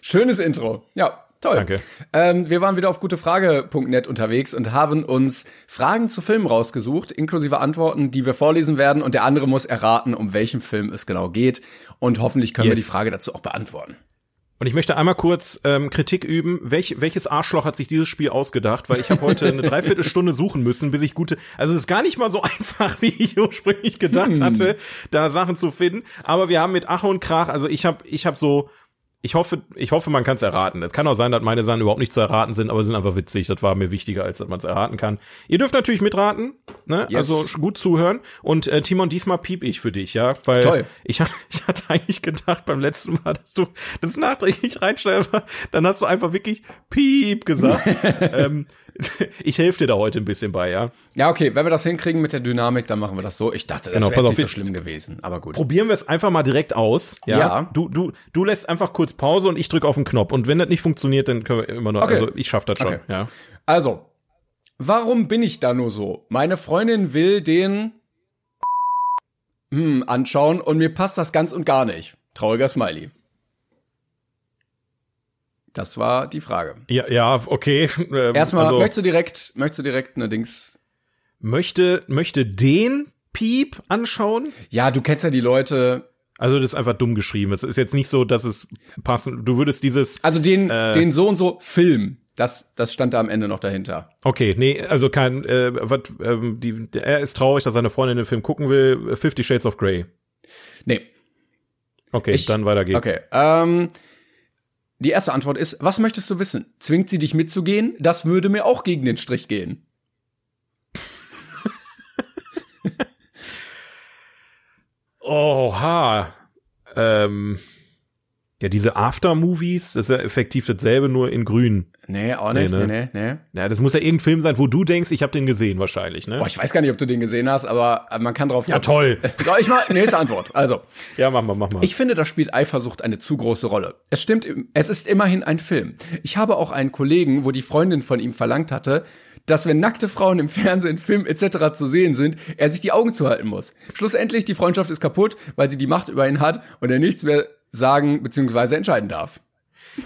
Schönes Intro. Ja, toll. Danke. Ähm, wir waren wieder auf gutefrage.net unterwegs und haben uns Fragen zu Filmen rausgesucht, inklusive Antworten, die wir vorlesen werden. Und der andere muss erraten, um welchen Film es genau geht. Und hoffentlich können wir Yes. die Frage dazu auch beantworten. Und ich möchte einmal kurz ähm, Kritik üben. Welch, welches Arschloch hat sich dieses Spiel ausgedacht? Weil ich habe heute eine Dreiviertelstunde suchen müssen, bis ich gute. Also es ist gar nicht mal so einfach, wie ich ursprünglich gedacht hatte, da Sachen zu finden. Aber wir haben mit Ach und Krach, also ich habe ich hab so. Ich hoffe, ich hoffe, man kann es erraten. Es kann auch sein, dass meine Sachen überhaupt nicht zu erraten sind, aber sie sind einfach witzig. Das war mir wichtiger, als dass man es erraten kann. Ihr dürft natürlich mitraten, ne? Yes. Also gut zuhören. Und äh, Timon, diesmal piep ich für dich, ja, weil Toll. ich, ich hatte eigentlich gedacht beim letzten Mal, dass du das nachträglich reinschneiden, dann hast du einfach wirklich piep gesagt. ähm, ich helfe dir da heute ein bisschen bei, ja. Ja, okay, wenn wir das hinkriegen mit der Dynamik, dann machen wir das so. Ich dachte, das Genau, wäre nicht so schlimm gewesen, aber gut. Probieren wir es einfach mal direkt aus. Ja. Ja. Du, du, du lässt einfach kurz Pause und ich drücke auf den Knopf. Und wenn das nicht funktioniert, dann können wir immer noch, Okay. also ich schaff das schon, Okay. ja. Also, warum bin ich da nur so? Meine Freundin will den hm, anschauen und mir passt das ganz und gar nicht. Trauriger Smiley. Das war die Frage. Ja, ja, okay. Ähm, Erstmal, also, möchtest du direkt, möchtest du direkt eine Dings? möchte, möchte den Piep anschauen? Ja, du kennst ja die Leute. Also das ist einfach dumm geschrieben. Es ist jetzt nicht so, dass es passen. Du würdest dieses. Also den, Äh. den so und so Film. Das, das stand da am Ende noch dahinter. Okay, nee, also kein. Äh, wat, ähm, die, er ist traurig, dass seine Freundin den Film gucken will. Fifty Shades of Grey. Nee. Okay, Ich- dann weiter geht's. Okay. Ähm, die erste Antwort ist, was möchtest du wissen? Zwingt sie dich mitzugehen? Das würde mir auch gegen den Strich gehen. Oha. Ähm, ja, diese After-Movies, das ist ja effektiv dasselbe, nur in grün. Nee, auch nicht. Nee, Nee, ne? nee, nee. Ja, das muss ja irgendein Film sein, wo du denkst, ich habe den gesehen wahrscheinlich, ne? Boah, ich weiß gar nicht, ob du den gesehen hast, aber äh, man kann drauf. ja, toll. Ich mal, nächste Antwort. Also, Ja, mach mal, mach mal. ich finde, da spielt Eifersucht eine zu große Rolle. Es stimmt, es ist immerhin ein Film. Ich habe auch einen Kollegen, wo die Freundin von ihm verlangt hatte, dass wenn nackte Frauen im Fernsehen, Film etc. zu sehen sind, er sich die Augen zuhalten muss. Schlussendlich, die Freundschaft ist kaputt, weil sie die Macht über ihn hat und er nichts mehr sagen bzw. entscheiden darf.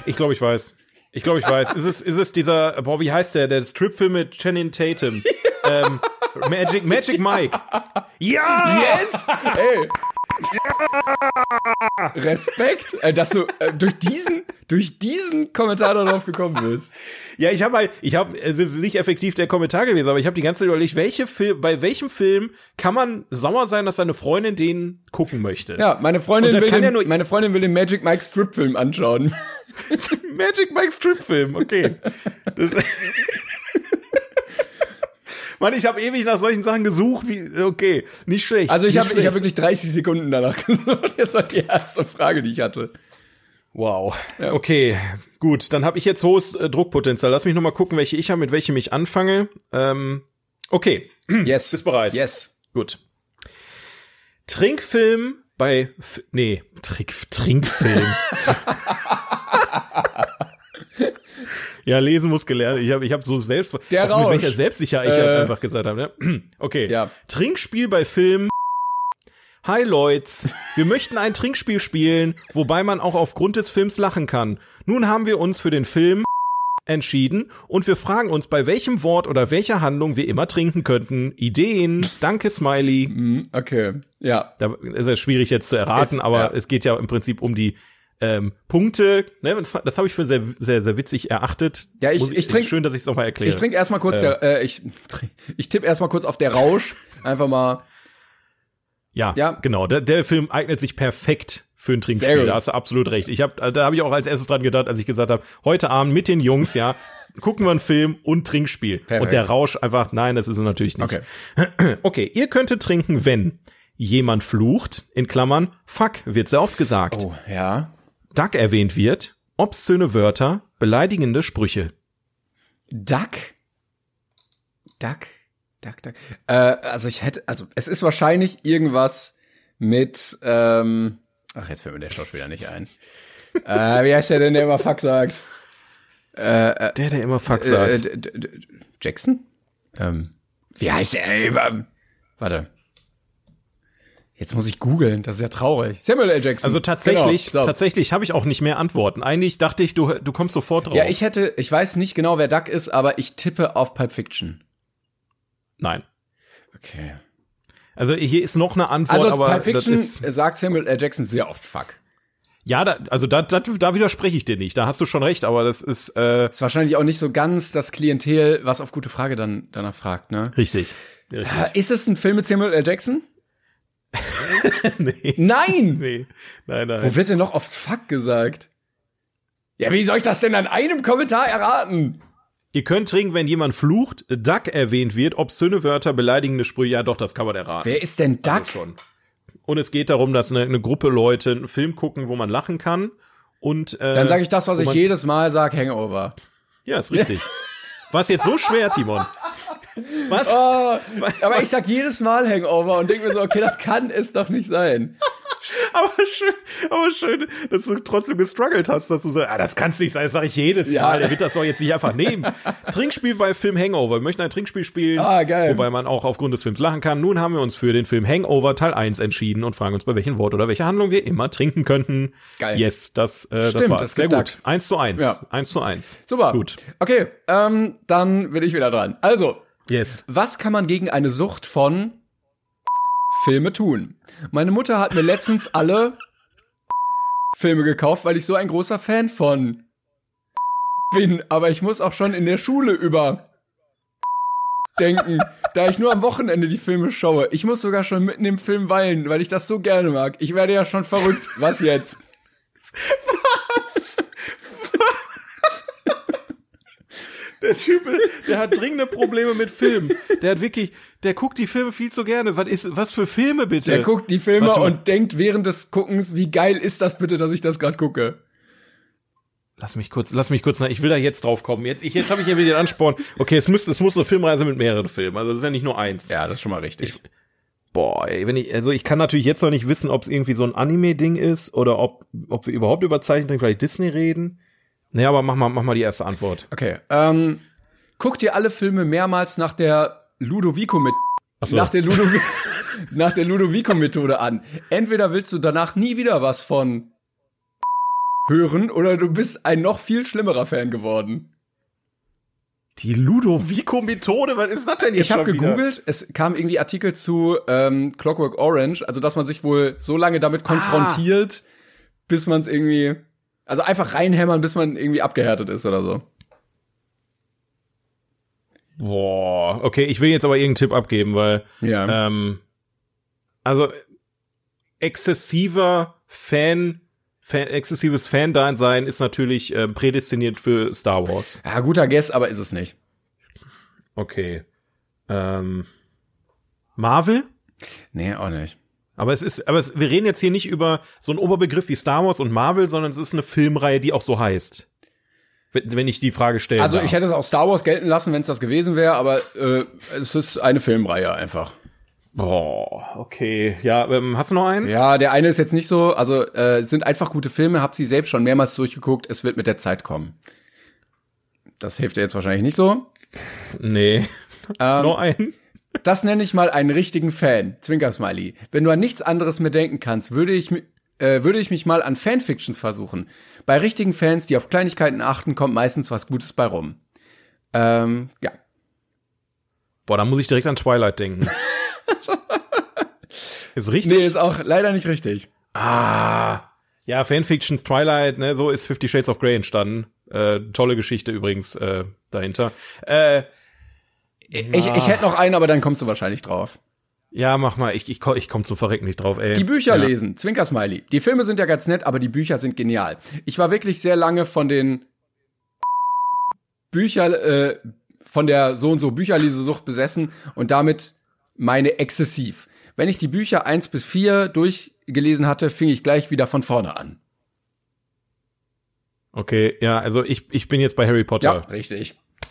Ich glaube, ich weiß. Ich glaube, ich weiß. Ist es, ist es dieser, boah, wie heißt der, der Stripfilm mit Channing Tatum? ähm, Magic, Magic Mike. Ja! Yes! Ey! Respekt, äh, dass du äh, durch diesen durch diesen Kommentar darauf gekommen bist. Ja, ich habe halt, ich habe, es ist nicht effektiv der Kommentar gewesen, aber ich habe die ganze Zeit überlegt, welche Film, bei welchem Film kann man sauer sein, dass seine Freundin den gucken möchte? Ja, meine Freundin will den, ja nur- meine Freundin will den Magic Mike Strip Film anschauen. Magic Mike Strip-Film, okay. Das Mann, ich habe ewig nach solchen Sachen gesucht, wie, okay, nicht schlecht. Also ich habe habe wirklich 30 Sekunden danach gesucht. Jetzt war die erste Frage, die ich hatte. Wow. Okay, gut. Dann habe ich jetzt hohes äh, Druckpotenzial. Lass mich noch mal gucken, welche ich habe, mit welchem ich anfange. Ähm, okay, Yes. bist bereit? Yes. Gut. Trinkfilm bei, F nee, Trick, Trinkfilm. Ja, lesen muss gelernt. Ich habe ich hab so selbst Der auch mit Rausch. welcher Selbstsicherheit ich Äh. halt einfach gesagt habe. Ne? Okay. Ja. Trinkspiel bei Film. Hi Leute, wir möchten ein Trinkspiel spielen, wobei man auch aufgrund des Films lachen kann. Nun haben wir uns für den Film entschieden und wir fragen uns, bei welchem Wort oder welcher Handlung wir immer trinken könnten. Ideen, danke Smiley. Hm, okay, ja. Da ist es schwierig jetzt zu erraten, Ist- aber ja. es geht ja im Prinzip um die ähm, Punkte. Ne? Das, das habe ich für sehr, sehr, sehr witzig erachtet. Ja, ich- Muss ich trink- Schön, dass ich es nochmal erkläre. Ich trinke erstmal kurz, der, äh, ich, ich tippe erstmal kurz auf der Rausch. Einfach mal. Ja, Ja. genau. Der, der Film eignet sich perfekt für ein Trinkspiel. Da hast du absolut recht. Ich hab, da habe ich auch als erstes dran gedacht, als ich gesagt habe, heute Abend mit den Jungs, ja, gucken wir einen Film und Trinkspiel. Perfekt. Und der Rausch einfach, nein, das ist es natürlich nicht. Okay. Okay, ihr könntet trinken, wenn jemand flucht, in Klammern, fuck, wird sehr oft gesagt. Oh, ja. Duck erwähnt wird, obszöne Wörter, beleidigende Sprüche. Duck? Duck? Duck, Duck. Äh, also ich hätte, also es ist wahrscheinlich irgendwas mit, ähm, ach, jetzt fällt mir der Schauspieler nicht ein. äh, wie heißt der denn, der immer Fuck sagt? Der, der immer fuck Äh, sagt. Jackson? Ähm, wie heißt der? Ähm, warte. Jetzt muss ich googeln, das ist ja traurig. Samuel L. Jackson. Also tatsächlich, Genau, so. tatsächlich habe ich auch nicht mehr Antworten. Eigentlich dachte ich, du, du kommst sofort drauf. Ja, ich hätte, ich weiß nicht genau, wer Duck ist, aber ich tippe auf Pulp Fiction. Nein. Okay. Also hier ist noch eine Antwort, Also aber Pulp Fiction sagt Samuel L. Jackson sehr oft Fuck. ja, da, also da, da, da widerspreche ich dir nicht. Da hast du schon recht, aber das ist äh, Ist wahrscheinlich auch nicht so ganz das Klientel, was auf gute Frage dann danach fragt, ne? richtig. richtig. Ist es ein Film mit Samuel L. Jackson? Nee, Nein! nee, nein, nein. Wo wird denn noch oft Fuck gesagt? Ja, wie soll ich das denn an einem Kommentar erraten? Ihr könnt trinken, wenn jemand flucht, Duck erwähnt wird, obszöne Wörter, beleidigende Sprüche. Ja, doch, das kann man erraten. Wer ist denn Duck? Also schon. Und es geht darum, dass eine, eine Gruppe Leute einen Film gucken, wo man lachen kann. Und äh, Dann sage ich das, was ich jedes Mal sage, Hangover. Ja, ist richtig. War jetzt so schwer, Timon? Was? Oh, aber ich sag jedes Mal Hangover und denke mir so, okay, das kann es doch nicht sein. Aber schön, aber schön, dass du trotzdem gestruggelt hast, dass du sagst, ah, das kann's nicht sein, das sage ich jedes Ja. Mal. Der wird das doch jetzt nicht einfach nehmen. Trinkspiel bei Film Hangover. Wir möchten ein Trinkspiel spielen, Ah, geil. wobei man auch aufgrund des Films lachen kann. Nun haben wir uns für den Film Hangover Teil 1 entschieden und fragen uns, bei welchem Wort oder welcher Handlung wir immer trinken könnten. Geil. Yes, das, äh, das Stimmt, war's. das Sehr gut. Eins zu eins. Ja. Eins zu eins. Super. Gut. Okay, ähm, dann bin ich wieder dran. Also, Yes. was kann man gegen eine Sucht von Filme tun? Meine Mutter hat mir letztens alle Filme gekauft, weil ich so ein großer Fan von bin. Aber ich muss auch schon in der Schule über denken, da ich nur am Wochenende die Filme schaue. Ich muss sogar schon mitten im Film weinen, weil ich das so gerne mag. Ich werde ja schon verrückt. Was jetzt? Der Typ, der hat dringende Probleme mit Filmen. Der hat wirklich, der guckt die Filme viel zu gerne. Was ist, was für Filme bitte? Der guckt die Filme Warte und denkt während des Guckens, wie geil ist das bitte, dass ich das gerade gucke. Lass mich kurz, lass mich kurz, nach, ich will da jetzt drauf kommen. Jetzt, ich, jetzt habe ich ja wieder den Ansporn. Okay, es muss, es muss eine Filmreise mit mehreren Filmen. Also das ist ja nicht nur eins. Ja, das ist schon mal richtig. Boah, ey, wenn ich, also ich kann natürlich jetzt noch nicht wissen, ob es irgendwie so ein Anime-Ding ist oder ob, ob wir überhaupt über Zeichentrick vielleicht Disney reden. Naja, aber mach mal, mach mal die erste Antwort. Okay, ähm, guck dir alle Filme mehrmals nach der Ludovico mit so. nach der Ludovi nach der Ludovico Methode an. Entweder willst du danach nie wieder was von hören oder du bist ein noch viel schlimmerer Fan geworden. Die Ludovico-Methode, was ist das denn jetzt Ich habe gegoogelt, es kam irgendwie Artikel zu ähm, Clockwork Orange, also dass man sich wohl so lange damit Ah. konfrontiert, bis man es irgendwie, also einfach reinhämmern, bis man irgendwie abgehärtet ist oder so. Boah, okay, ich will jetzt aber irgendeinen Tipp abgeben, weil Ja. ähm, also exzessiver Fan, Fan exzessives Fan-Dasein ist natürlich äh, prädestiniert für Star Wars. ja, guter Guess, aber ist es nicht. Okay. Ähm, Marvel? Nee, auch nicht. Aber es ist, aber es, wir reden jetzt hier nicht über so einen Oberbegriff wie Star Wars und Marvel, sondern es ist eine Filmreihe, die auch so heißt. Wenn, wenn ich die Frage stelle. Also ich hätte es auch Star Wars gelten lassen, wenn es das gewesen wäre, aber äh, es ist eine Filmreihe einfach. Boah, okay. Ja, ähm, hast du noch einen? Ja, der eine ist jetzt nicht so, also äh, sind einfach gute Filme, hab sie selbst schon mehrmals durchgeguckt, es wird mit der Zeit kommen. Das hilft dir jetzt wahrscheinlich nicht so. Nee. Ähm, Noch einen? Das nenne ich mal einen richtigen Fan. Zwinker-Smiley. Wenn du an nichts anderes mehr denken kannst, würde ich, äh, würde ich mich mal an Fanfictions versuchen. Bei richtigen Fans, die auf Kleinigkeiten achten, kommt meistens was Gutes bei rum. Ähm, ja. Boah, da muss ich direkt an Twilight denken. ist richtig? Nee, ist auch leider nicht richtig. Ah. Ja, Fanfictions Twilight, ne, so ist Fifty Shades of Grey entstanden. Äh, tolle Geschichte übrigens äh, dahinter. Äh, Ich, ich hätte noch einen, aber dann kommst du wahrscheinlich drauf. ja, mach mal, ich, ich, ich komm zum Verrecken nicht drauf, ey. Die Bücher ja. lesen, Zwinker-Smiley. Die Filme sind ja ganz nett, aber die Bücher sind genial. Ich war wirklich sehr lange von den Bücher, äh, von der so und so Bücherlesesucht besessen und damit meine exzessiv. Wenn ich die Bücher eins bis vier durchgelesen hatte, fing ich gleich wieder von vorne an. Okay, ja, also ich, ich bin jetzt bei Harry Ja, Potter.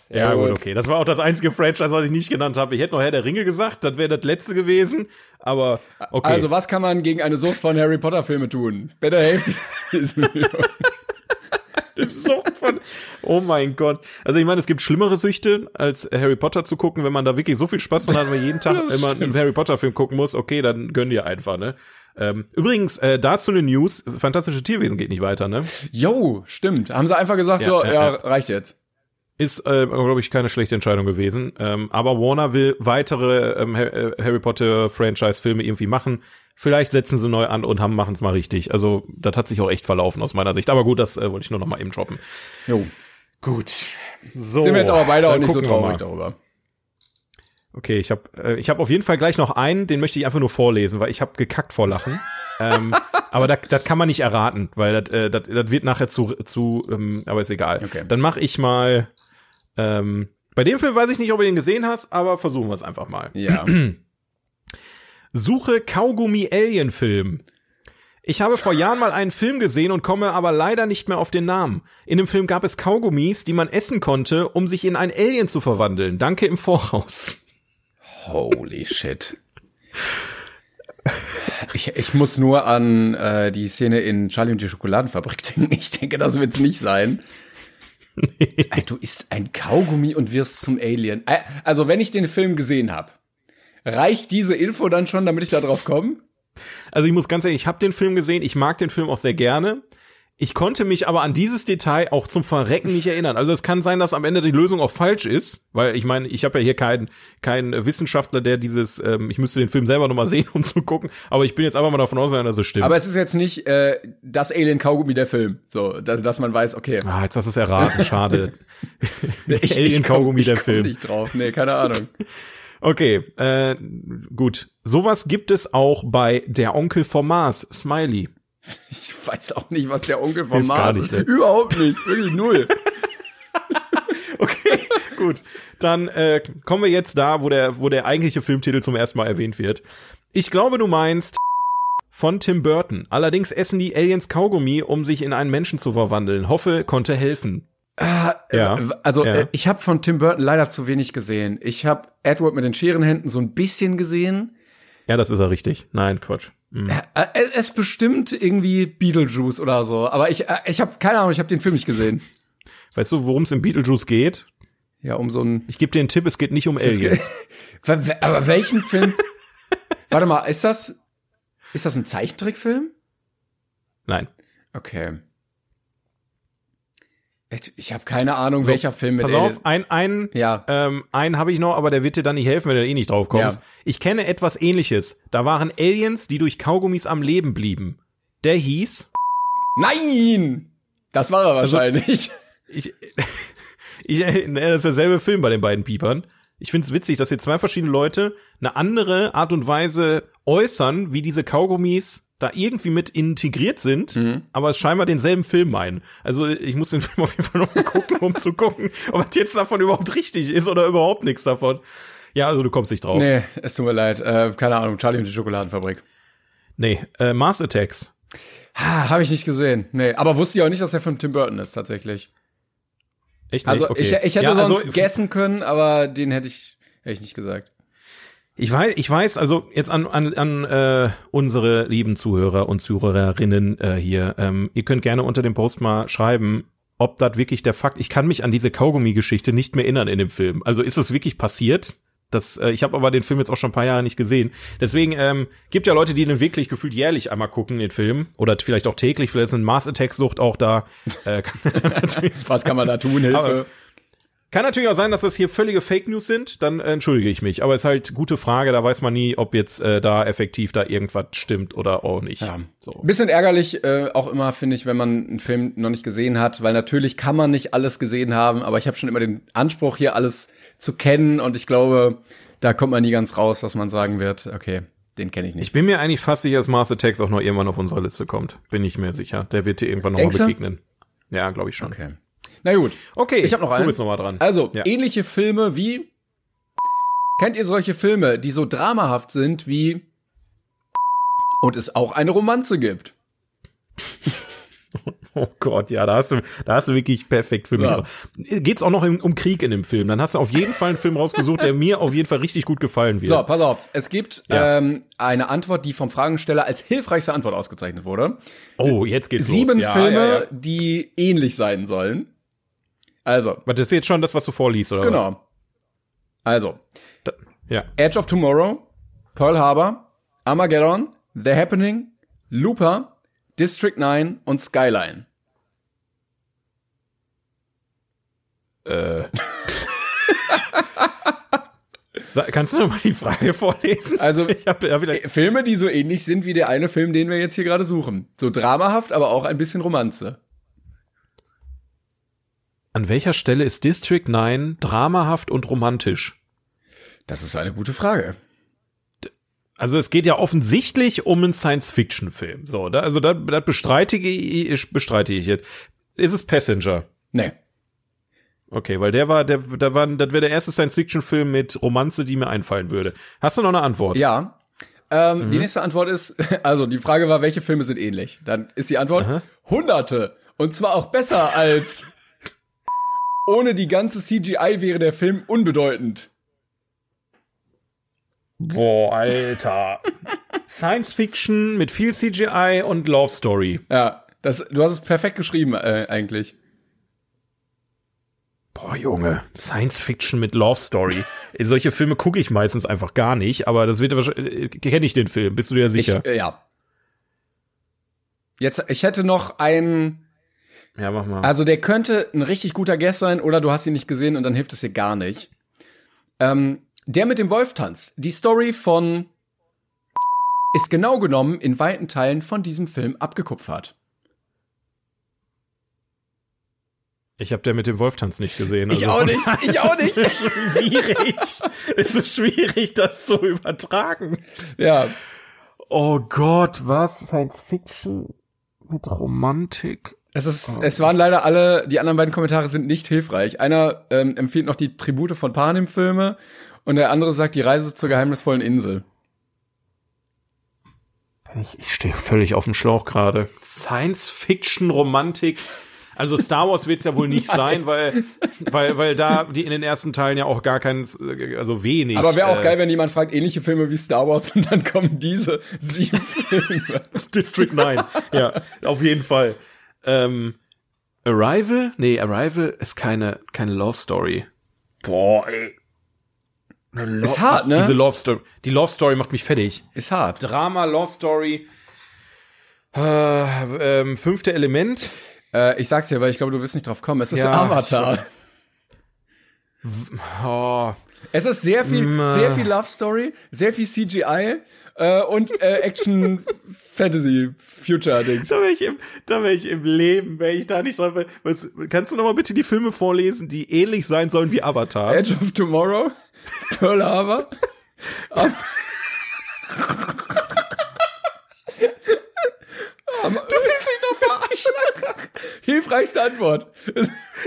Richtig. Ja, gut, okay. Das war auch das einzige Franchise, was ich nicht genannt habe. Ich hätte noch Herr der Ringe gesagt, das wäre das letzte gewesen, aber okay. Also, was kann man gegen eine Sucht von Harry Potter Filme tun? Bitte helft diesem Sucht von, oh mein Gott. Also ich meine, es gibt schlimmere Süchte, als Harry Potter zu gucken. Wenn man da wirklich so viel Spaß dran hat, wenn man jeden Tag immer einen Harry Potter Film gucken muss, okay, dann gönn dir einfach, ne? Ähm, übrigens, äh, dazu eine News, Fantastische Tierwesen geht nicht weiter, ne? Jo, stimmt. Haben sie einfach gesagt, Ja, so, ja, ja. reicht jetzt. Ist, äh, glaube ich, keine schlechte Entscheidung gewesen. Ähm, aber Warner will weitere ähm, äh, Harry Potter Franchise-Filme irgendwie machen. Vielleicht setzen sie neu an und haben machen es mal richtig. Also das hat sich auch echt verlaufen aus meiner Sicht. Aber gut, das äh, wollte ich nur noch mal eben droppen. Jo. Gut. So. Sind wir jetzt aber beide auch nicht so traurig darüber. Okay, ich habe äh, ich hab auf jeden Fall gleich noch einen, den möchte ich einfach nur vorlesen, weil ich habe gekackt vor Lachen. Ähm, aber das kann man nicht erraten, weil das äh, das das wird nachher zu zu ähm, aber ist egal. Okay. Dann mache ich mal ähm, bei dem Film weiß ich nicht, ob du ihn gesehen hast, aber versuchen wir es einfach mal. Ja. Suche Kaugummi Alien Film. Ich habe vor Jahren mal einen Film gesehen und komme aber leider nicht mehr auf den Namen. In dem Film gab es Kaugummis, die man essen konnte, um sich in ein Alien zu verwandeln. Danke im Voraus. Holy shit. Ich, ich muss nur an äh, die Szene in Charlie und die Schokoladenfabrik denken. Ich denke, das wird's nicht sein. Ey, du isst ein Kaugummi und wirst zum Alien. Also, wenn ich den Film gesehen habe, reicht diese Info dann schon, damit ich da drauf komme? Also ich muss ganz ehrlich, ich habe den Film gesehen, ich mag den Film auch sehr gerne. Ich konnte mich aber an dieses Detail auch zum Verrecken nicht erinnern. Also es kann sein, dass am Ende die Lösung auch falsch ist, weil ich meine, ich habe ja hier keinen keinen Wissenschaftler, der dieses, ähm, ich müsste den Film selber nochmal sehen, um zu gucken. Aber ich bin jetzt einfach mal davon ausgegangen, dass es stimmt. Aber es ist jetzt nicht äh, das Alien-Kaugummi der Film. So, dass, dass man weiß, okay. ah, jetzt hast du es erraten, schade. Ich- Alien ich komm- Kaugummi der ich komm Film. nicht drauf. Nee, keine Ahnung. Okay, äh, gut. Sowas gibt es auch bei Der Onkel vom Mars, Smiley. Ich weiß auch nicht, was der Onkel gar Mars nicht, ist. ne? Überhaupt nicht. Wirklich null. Okay, gut. Dann äh, kommen wir jetzt da, wo der, wo der eigentliche Filmtitel zum ersten Mal erwähnt wird. Ich glaube, du meinst von Tim Burton. Allerdings essen die Aliens Kaugummi, um sich in einen Menschen zu verwandeln. Hoffe, konnte helfen. Ja. Also Ja. äh, ich habe von Tim Burton leider zu wenig gesehen. Ich habe Edward mit den Scherenhänden so ein bisschen gesehen. Ja, das ist er richtig. Nein, Quatsch. Hm. Äh, es ist bestimmt irgendwie Beetlejuice oder so. Aber ich, äh, ich habe keine Ahnung, ich habe den Film nicht gesehen. Weißt du, worum es in Beetlejuice geht? Ja, um so ein. Ich gebe dir einen Tipp, es geht nicht um Aliens. Aber welchen Film? Warte mal, ist das ist das ein Zeichentrickfilm? Nein. Okay. Ich, ich habe keine Ahnung, welcher Film mit Pass auf, ein, ein, Ja. ähm, einen habe ich noch, aber der wird dir dann nicht helfen, wenn du eh nicht drauf kommst. Ja. Ich kenne etwas ähnliches. Da waren Aliens, die durch Kaugummis am Leben blieben. Der hieß, Nein! Das war er Also wahrscheinlich. ich, ich, ne, das ist derselbe Film bei den beiden Piepern. Ich finde es witzig, dass hier zwei verschiedene Leute eine andere Art und Weise äußern, wie diese Kaugummis da irgendwie mit integriert sind, aber es scheinbar denselben Film meinen. Also ich muss den Film auf jeden Fall noch mal gucken, um zu gucken, ob es jetzt davon überhaupt richtig ist oder überhaupt nichts davon. Ja, also du kommst nicht drauf. nee, es tut mir leid. Äh, keine Ahnung, Charlie und die Schokoladenfabrik. Nee, äh, Mars Attacks. Ha, habe ich nicht gesehen. Nee, aber wusste ich auch nicht, dass er von Tim Burton ist, tatsächlich. Echt nicht? Also okay. ich, ich hätte ja, sonst also, guessen können, aber den hätte ich, hätte ich nicht gesagt. Ich weiß, ich weiß, also jetzt an, an, an äh, unsere lieben Zuhörer und Zuhörerinnen äh, hier, ähm, ihr könnt gerne unter dem Post mal schreiben, ob das wirklich der Fakt. Ich kann mich an diese Kaugummi-Geschichte nicht mehr erinnern in dem Film. Also ist es wirklich passiert? Das, äh, ich habe aber den Film jetzt auch schon ein paar Jahre nicht gesehen. Deswegen ähm, gibt ja Leute, die den wirklich gefühlt jährlich einmal gucken, den Film. Oder vielleicht auch täglich. Vielleicht ist eine Mars Attack-Sucht auch da. Äh, Was kann man da tun? Hilfe. Aber- kann natürlich auch sein, dass das hier völlige Fake News sind, dann äh, entschuldige ich mich. Aber ist halt gute Frage, da weiß man nie, ob jetzt äh, da effektiv da irgendwas stimmt oder auch nicht. Ja. So. Bisschen ärgerlich äh, auch immer, finde ich, wenn man einen Film noch nicht gesehen hat, weil natürlich kann man nicht alles gesehen haben, aber ich habe schon immer den Anspruch, hier alles zu kennen und ich glaube, da kommt man nie ganz raus, dass man sagen wird, okay, den kenne ich nicht. Ich bin mir eigentlich fast sicher, dass Mars Attacks auch noch irgendwann auf unserer Liste kommt. Bin ich mir sicher. Der wird dir irgendwann noch Denkst mal du? begegnen. Ja, glaube ich schon. okay. Na gut. Okay, Ich habe noch einen. Du bist noch mal dran. Also, Ja. ähnliche Filme wie Kennt ihr solche Filme, die so dramahaft sind wie und es auch eine Romanze gibt? Oh Gott, ja, da hast du, da hast du wirklich perfekt für mich. Ja. Geht's auch noch um, um Krieg in dem Film? Dann hast du auf jeden Fall einen Film rausgesucht, der mir auf jeden Fall richtig gut gefallen wird. So, pass auf. Es gibt Ja. ähm, eine Antwort, die vom Fragensteller als hilfreichste Antwort ausgezeichnet wurde. Oh, jetzt geht's Sieben los. Ja, Filme, Ja, ja. die ähnlich sein sollen. Also, Aber das ist jetzt schon das, was du vorliest, oder was? genau. Also, Da, ja. Edge of Tomorrow, Pearl Harbor, Armageddon, The Happening, Looper, District 9 und Skyline. Sa- Kannst du noch mal die Frage vorlesen? Also, ich habe ja wieder. Filme, die so ähnlich sind wie der eine Film, den wir jetzt hier gerade suchen. So dramahaft, aber auch ein bisschen Romanze. An welcher Stelle ist District 9 dramahaft und romantisch? Das ist eine gute Frage. Also es geht ja offensichtlich um einen Science-Fiction-Film. So, da, also da, das bestreite ich, bestreite ich jetzt. Ist es Passenger? Nee. Okay, weil der war, der, da war, das wäre der erste Science-Fiction-Film mit Romanze, die mir einfallen würde. Hast du noch eine Antwort? Ja. Ähm, Die nächste Antwort ist, also die Frage war, welche Filme sind ähnlich? Dann ist die Antwort Hunderte. Und zwar auch besser als ohne die ganze CGI wäre der Film unbedeutend. Boah, Alter. Science-Fiction mit viel CGI und Love Story. Ja, das, du hast es perfekt geschrieben äh, eigentlich. Boah, Junge, Science-Fiction mit Love Story. Solche Filme gucke ich meistens einfach gar nicht, aber das wird wahrscheinlich, kenne ich den Film, bist du dir sicher? Ich, äh, ja. Jetzt, ich hätte noch einen, ja, mach mal. also der könnte ein richtig guter Guest sein oder du hast ihn nicht gesehen und dann hilft es dir gar nicht. Ähm, der mit dem Wolftanz. Die Story von ist genau genommen in weiten Teilen von diesem Film abgekupfert. Ich habe der mit dem Wolftanz nicht gesehen. Ich also auch von nicht, ich auch ist es Schwierig. es ist schwierig, das zu übertragen. Ja, Oh Gott, was? Science Fiction mit Romantik? Es ist, es waren leider alle, die anderen beiden Kommentare sind nicht hilfreich. Einer ähm, empfiehlt noch die Tribute von Panem Filme und der andere sagt die Reise zur geheimnisvollen Insel. Ich, ich stehe völlig auf dem Schlauch gerade. Science Fiction Romantik. Also Star Wars wird's ja wohl nicht sein, weil, weil, weil da die in den ersten Teilen ja auch gar kein, also wenig. Aber wäre auch äh, geil, wenn jemand fragt, ähnliche Filme wie Star Wars und dann kommen diese sieben Filme. District 9. ja, auf jeden Fall. Ähm, Arrival? Nee, Arrival ist keine, keine Love Story. Boah, ey. Ist hart, ne? Diese Love Story. Die Love Story macht mich fertig. Ist hart. Drama, Love Story. Äh, ähm, fünfte Element. Äh, ich sag's dir, weil ich glaube, du wirst nicht drauf kommen. Es ist Ja, Avatar. Oh, Es ist sehr viel, sehr viel Love Story, sehr viel CGI äh, und äh, Action Fantasy Future Dings. da wäre ich im, da wäre ich im Leben, wäre ich da nicht drauf. Was, kannst du noch mal bitte die Filme vorlesen, die ähnlich sein sollen wie Avatar? Edge of Tomorrow, Pearl Harbor. Ab- du willst mich doch verarschen. Hilfreichste Antwort.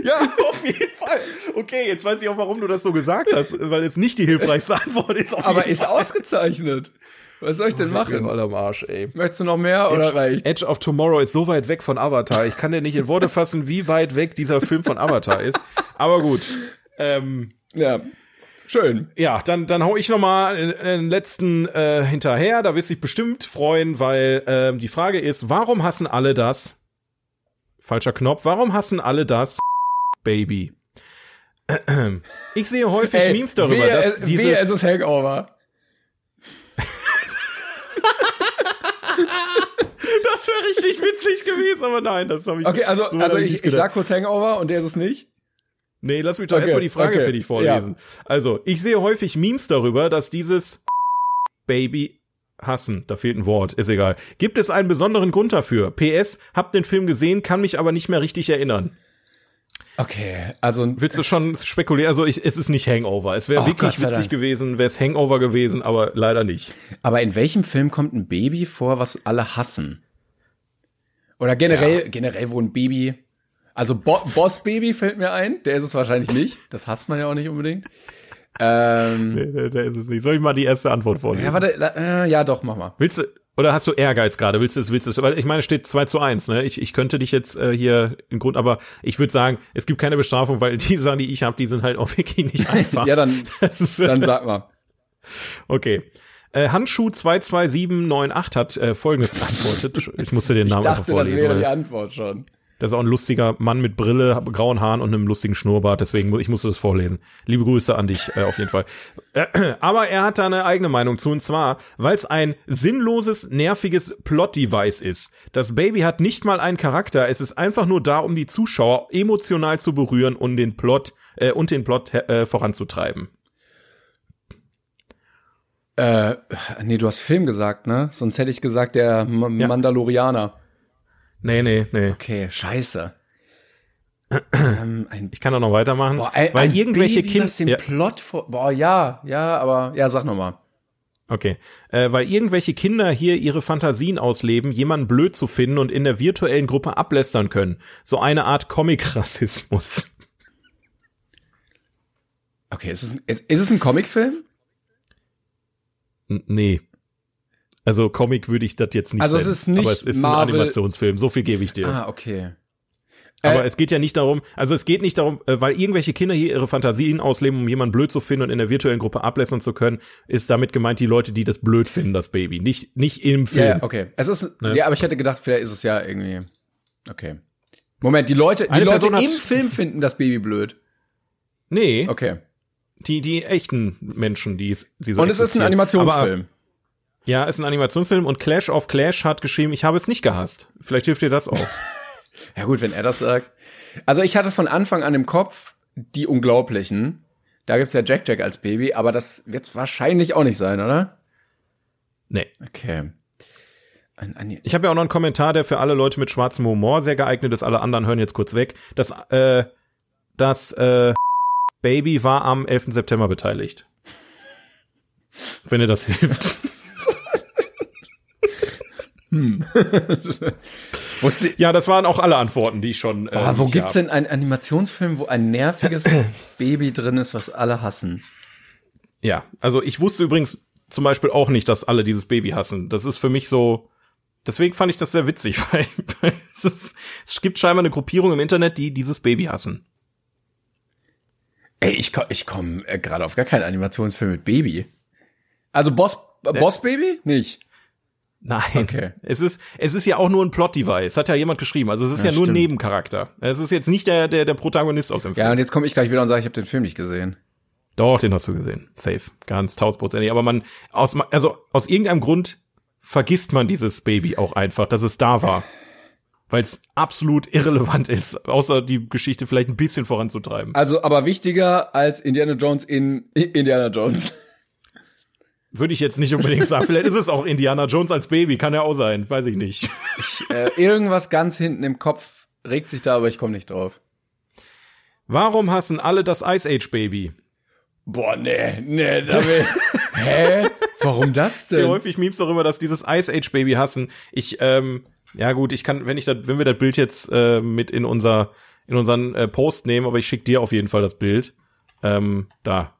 Ja, auf jeden Fall. Okay, jetzt weiß ich auch, warum du das so gesagt hast, weil es nicht die hilfreichste Antwort ist. Aber ist ausgezeichnet. Was soll ich denn machen? Voll am Arsch, ey. Möchtest du noch mehr oder reicht? Edge of Tomorrow ist so weit weg von Avatar. Ich kann dir nicht in Worte fassen, wie weit weg dieser Film von Avatar ist. Aber gut. Ähm, Ja. Schön. ja, dann, dann hau ich noch mal den, den letzten äh, hinterher. Da wirst du dich bestimmt freuen, weil ähm, die Frage ist, warum hassen alle das? falscher Knopf. Warum hassen alle das Baby? Ich sehe häufig Ey, Memes darüber, wehe, dass es- dieses wehe, es ist Hangover. Das wäre richtig witzig gewesen, aber nein, das habe ich Okay, also, so also ich, ich gedacht. sag kurz Hangover und der ist es nicht. Nee, lass mich doch Okay, erstmal die Frage okay, für dich vorlesen. Also, ich sehe häufig Memes darüber, dass dieses Baby hassen, da fehlt ein Wort, ist egal. Gibt es einen besonderen Grund dafür? PS, hab den Film gesehen, kann mich aber nicht mehr richtig erinnern. Okay, also Willst du schon spekulieren? Also, ich, es ist nicht Hangover. Es wäre Oh, wirklich witzig Dank. gewesen, wäre es Hangover gewesen, aber leider nicht. Aber in welchem Film kommt ein Baby vor, was alle hassen? Oder generell, generell wo ein Baby, also Bo Boss Baby fällt mir ein, der ist es wahrscheinlich nicht. Das hasst man ja auch nicht unbedingt. Ähm, Nee, da, da ist es nicht. Soll ich mal die erste Antwort vorlesen? ja, warte, äh, ja, doch, mach mal. Willst du, oder hast du Ehrgeiz gerade? Willst du es, willst du? Weil ich meine, es steht 2 zu 1, ne? Ich, ich könnte dich jetzt äh, hier im Grund, aber ich würde sagen, es gibt keine Bestrafung, weil die Sachen, die ich habe, die sind halt auch wirklich nicht einfach. Ja, dann, das ist, äh, dann sag mal. okay. Äh, Handschuh 22798 hat äh, folgendes beantwortet. Ich musste den Ich Namen einfach dachte, das vorlesen. wäre weil die Antwort schon. Das ist auch ein lustiger Mann mit Brille, grauen Haaren und einem lustigen Schnurrbart, deswegen ich musste das vorlesen. Liebe Grüße an dich äh, auf jeden Fall. Äh, aber er hat da eine eigene Meinung zu und zwar, weil es ein sinnloses, nerviges Plot-Device ist. Das Baby hat nicht mal einen Charakter, es ist einfach nur da, um die Zuschauer emotional zu berühren und den Plot äh, und den Plot äh, voranzutreiben. Äh, nee, du hast Film gesagt, ne? Sonst hätte ich gesagt, der M Ja. Mandalorianer. Nee, nee, nee. Okay, scheiße. ähm, Ich kann auch noch weitermachen, boah, ein, weil ein irgendwelche Baby, was den Kinder Plot vor, boah, ja, ja, aber, ja, sag noch mal. Okay. Äh, weil irgendwelche Kinder hier ihre Fantasien ausleben, jemanden blöd zu finden und in der virtuellen Gruppe ablästern können. So eine Art Comic-Rassismus. Okay, ist es, ist, ist es ein Comicfilm? N- nee. Also Comic würde ich das jetzt nicht Also es nennen. ist nicht Aber es ist Marvel- ein Animationsfilm, so viel gebe ich dir. Ah, okay. Aber äh, es geht ja nicht darum, also es geht nicht darum, äh, weil irgendwelche Kinder hier ihre Fantasien ausleben, um jemanden blöd zu finden und in der virtuellen Gruppe ablästern zu können, ist damit gemeint die Leute, die das blöd finden, das Baby. Nicht, nicht im Film. ja, okay. Es ist, Ne? ja, aber ich hätte gedacht, vielleicht ist es ja irgendwie, okay. Moment, die Leute, die Eine Leute Person im Film finden das Baby blöd. Nee, Okay. die, die echten Menschen, die es, sie so Und es ist ein. Animationsfilm. Aber, ja, ist ein Animationsfilm und Clash of Clash hat geschrieben, ich habe es nicht gehasst. Vielleicht hilft dir das auch. Ja gut, wenn er das sagt. Also ich hatte von Anfang an im Kopf die Unglaublichen. Da gibt's ja Jack Jack als Baby, aber das wird's wahrscheinlich auch nicht sein, oder? nee. Okay. Ich habe ja auch noch einen Kommentar, der für alle Leute mit schwarzem Humor sehr geeignet ist. Alle anderen hören jetzt kurz weg. Das, äh, das äh, Baby war am 11. September beteiligt. Wenn dir das hilft. wusste, Ja, das waren auch alle Antworten, die ich schon. Äh, boah, wo gibt's hab. denn einen Animationsfilm, wo ein nerviges Baby drin ist, was alle hassen? Ja, also ich wusste übrigens zum Beispiel auch nicht, dass alle dieses Baby hassen. Das ist für mich so. Deswegen fand ich das sehr witzig, weil, weil es, ist, es gibt scheinbar eine Gruppierung im Internet, die dieses Baby hassen. Ey, ich, ko- ich komme äh, gerade auf gar keinen Animationsfilm mit Baby. Also Boss, äh, Boss Baby? Nicht. Nein. Okay. Es ist, es ist ja auch nur ein Plot-Device. Hat ja jemand geschrieben. Also es ist ja, Ja, nur ein. Nebencharakter. Es ist jetzt nicht der, der, der Protagonist aus dem Film. Ja, und jetzt komme ich gleich wieder und sage, ich habe den Film nicht gesehen. Doch, den hast du gesehen. Safe. Ganz tausendprozentig. Aber man, aus, also aus irgendeinem Grund vergisst man dieses Baby auch einfach, dass es da war. Weil es absolut irrelevant ist, außer die Geschichte vielleicht ein bisschen voranzutreiben. Also, aber wichtiger als Indiana Jones in Indiana Jones. Würde ich jetzt nicht unbedingt sagen. Vielleicht ist es auch Indiana Jones als Baby, kann ja auch sein, weiß ich nicht. äh, irgendwas ganz hinten im Kopf regt sich da, aber ich komme nicht drauf. Warum hassen alle das Ice Age Baby? Boah, nee, nee, da will. Hä? Warum das Sehr denn? häufig Memes auch immer, dass dieses Ice Age Baby hassen. Ich, ähm, ja gut, ich kann, wenn ich das, wenn wir das Bild jetzt äh, mit in unser, in unseren äh, Post nehmen, aber ich schick dir auf jeden Fall das Bild. Ähm, da.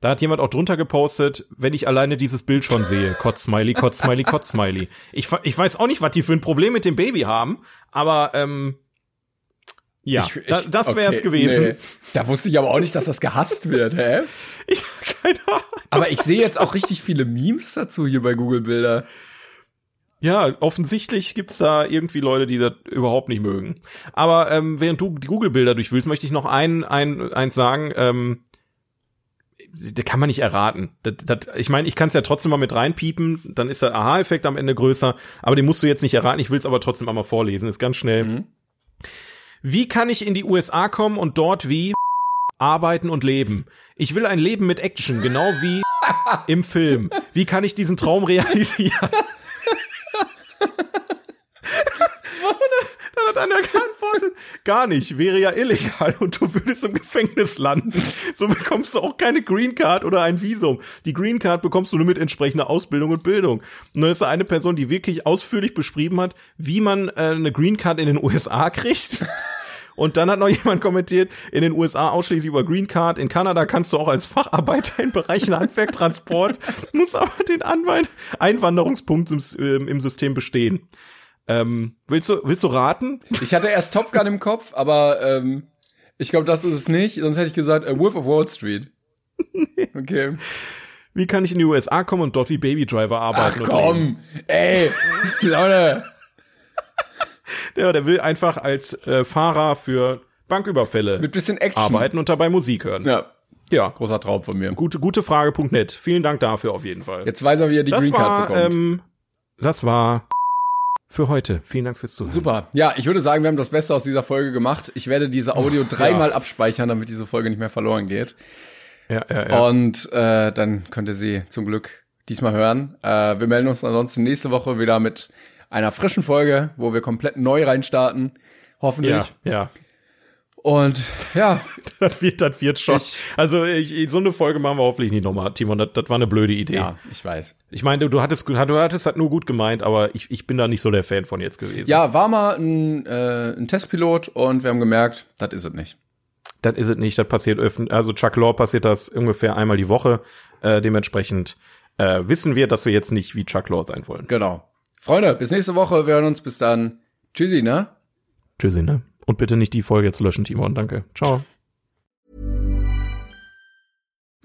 Da hat jemand auch drunter gepostet, wenn ich alleine dieses Bild schon sehe. Kotz-Smiley, Kotz-Smiley, Kotz-Smiley. Ich, ich weiß auch nicht, was die für ein Problem mit dem Baby haben, aber ähm, ja, Ich- ich- da, das wär's okay, gewesen. nee. Da wusste ich aber auch nicht, dass das gehasst wird, hä? Ich keine Ahnung. Aber ich sehe jetzt auch richtig viele Memes dazu hier bei Google Bilder. Ja, offensichtlich gibt's da irgendwie Leute, die das überhaupt nicht mögen. Aber ähm, während du die Google-Bilder durchwühlst, möchte ich noch ein, ein, eins sagen. Ähm, da kann man nicht erraten. Das, das, ich meine, ich kann es ja trotzdem mal mit reinpiepen, dann ist der Aha-Effekt am Ende größer, aber den musst du jetzt nicht erraten. Ich will es aber trotzdem einmal vorlesen. Ist ganz schnell. Mhm. Wie kann ich in die USA kommen und dort wie arbeiten und leben? Ich will ein Leben mit Action, genau wie im Film. Wie kann ich diesen Traum realisieren? Dann hat einer geantwortet, gar nicht, wäre ja illegal und du würdest im Gefängnis landen. So bekommst du auch keine Green Card oder ein Visum. Die Green Card bekommst du nur mit entsprechender Ausbildung und Bildung. Und dann ist da eine Person, die wirklich ausführlich beschrieben hat, wie man äh, eine Green Card in den USA kriegt. Und dann hat noch jemand kommentiert, in den USA ausschließlich über Green Card, in Kanada kannst du auch als Facharbeiter in Bereichen Handwerk, Transport, muss aber den Anwalt Einwanderungspunkt ähm, im System bestehen. Ähm, willst du, willst du raten? Ich hatte erst Top Gun im Kopf, aber ähm, ich glaube, das ist es nicht. Sonst hätte ich gesagt, äh, Wolf of Wall Street. Okay. Wie kann ich in die USA kommen und dort wie Baby Driver Ach arbeiten? leben? komm, ey, Leute. Der, der will einfach als äh, Fahrer für Banküberfälle Mit bisschen Action. arbeiten und dabei Musik hören. Ja, ja. großer Traum von mir. Gute, gute Frage.net. Vielen Dank dafür auf jeden Fall. Jetzt weiß er, wie er die das Green Card war, bekommt. ähm, das war für heute. Vielen Dank fürs Zuhören. Super. Ja, ich würde sagen, wir haben das Beste aus dieser Folge gemacht. Ich werde diese Audio dreimal abspeichern, damit diese Folge nicht mehr verloren geht. Ja, ja, ja. Und äh, dann könnt ihr sie zum Glück diesmal hören. Äh, wir melden uns ansonsten nächste Woche wieder mit einer frischen Folge, wo wir komplett neu reinstarten. Hoffentlich. ja, ja. Und ja, Das wird, das wird schon. Ich- also ich, so eine Folge machen wir hoffentlich nicht nochmal, Timon. Das, das war eine blöde Idee. ja, ich weiß. Ich meine, du, du hattest, du hattest halt nur gut gemeint, aber ich, ich bin da nicht so der Fan von jetzt gewesen. Ja, war mal ein, äh, ein Testpilot und wir haben gemerkt, das ist es nicht. Das ist es nicht. Das passiert öffentlich. Also Chuck Lorre passiert das ungefähr einmal die Woche. Äh, dementsprechend äh, wissen wir, dass wir jetzt nicht wie Chuck Lorre sein wollen. Genau. Freunde, bis nächste Woche. Wir hören uns. Bis dann. Tschüssi, ne? Tschüssi, ne? Und bitte nicht die Folge jetzt löschen, Timon. Danke. Ciao.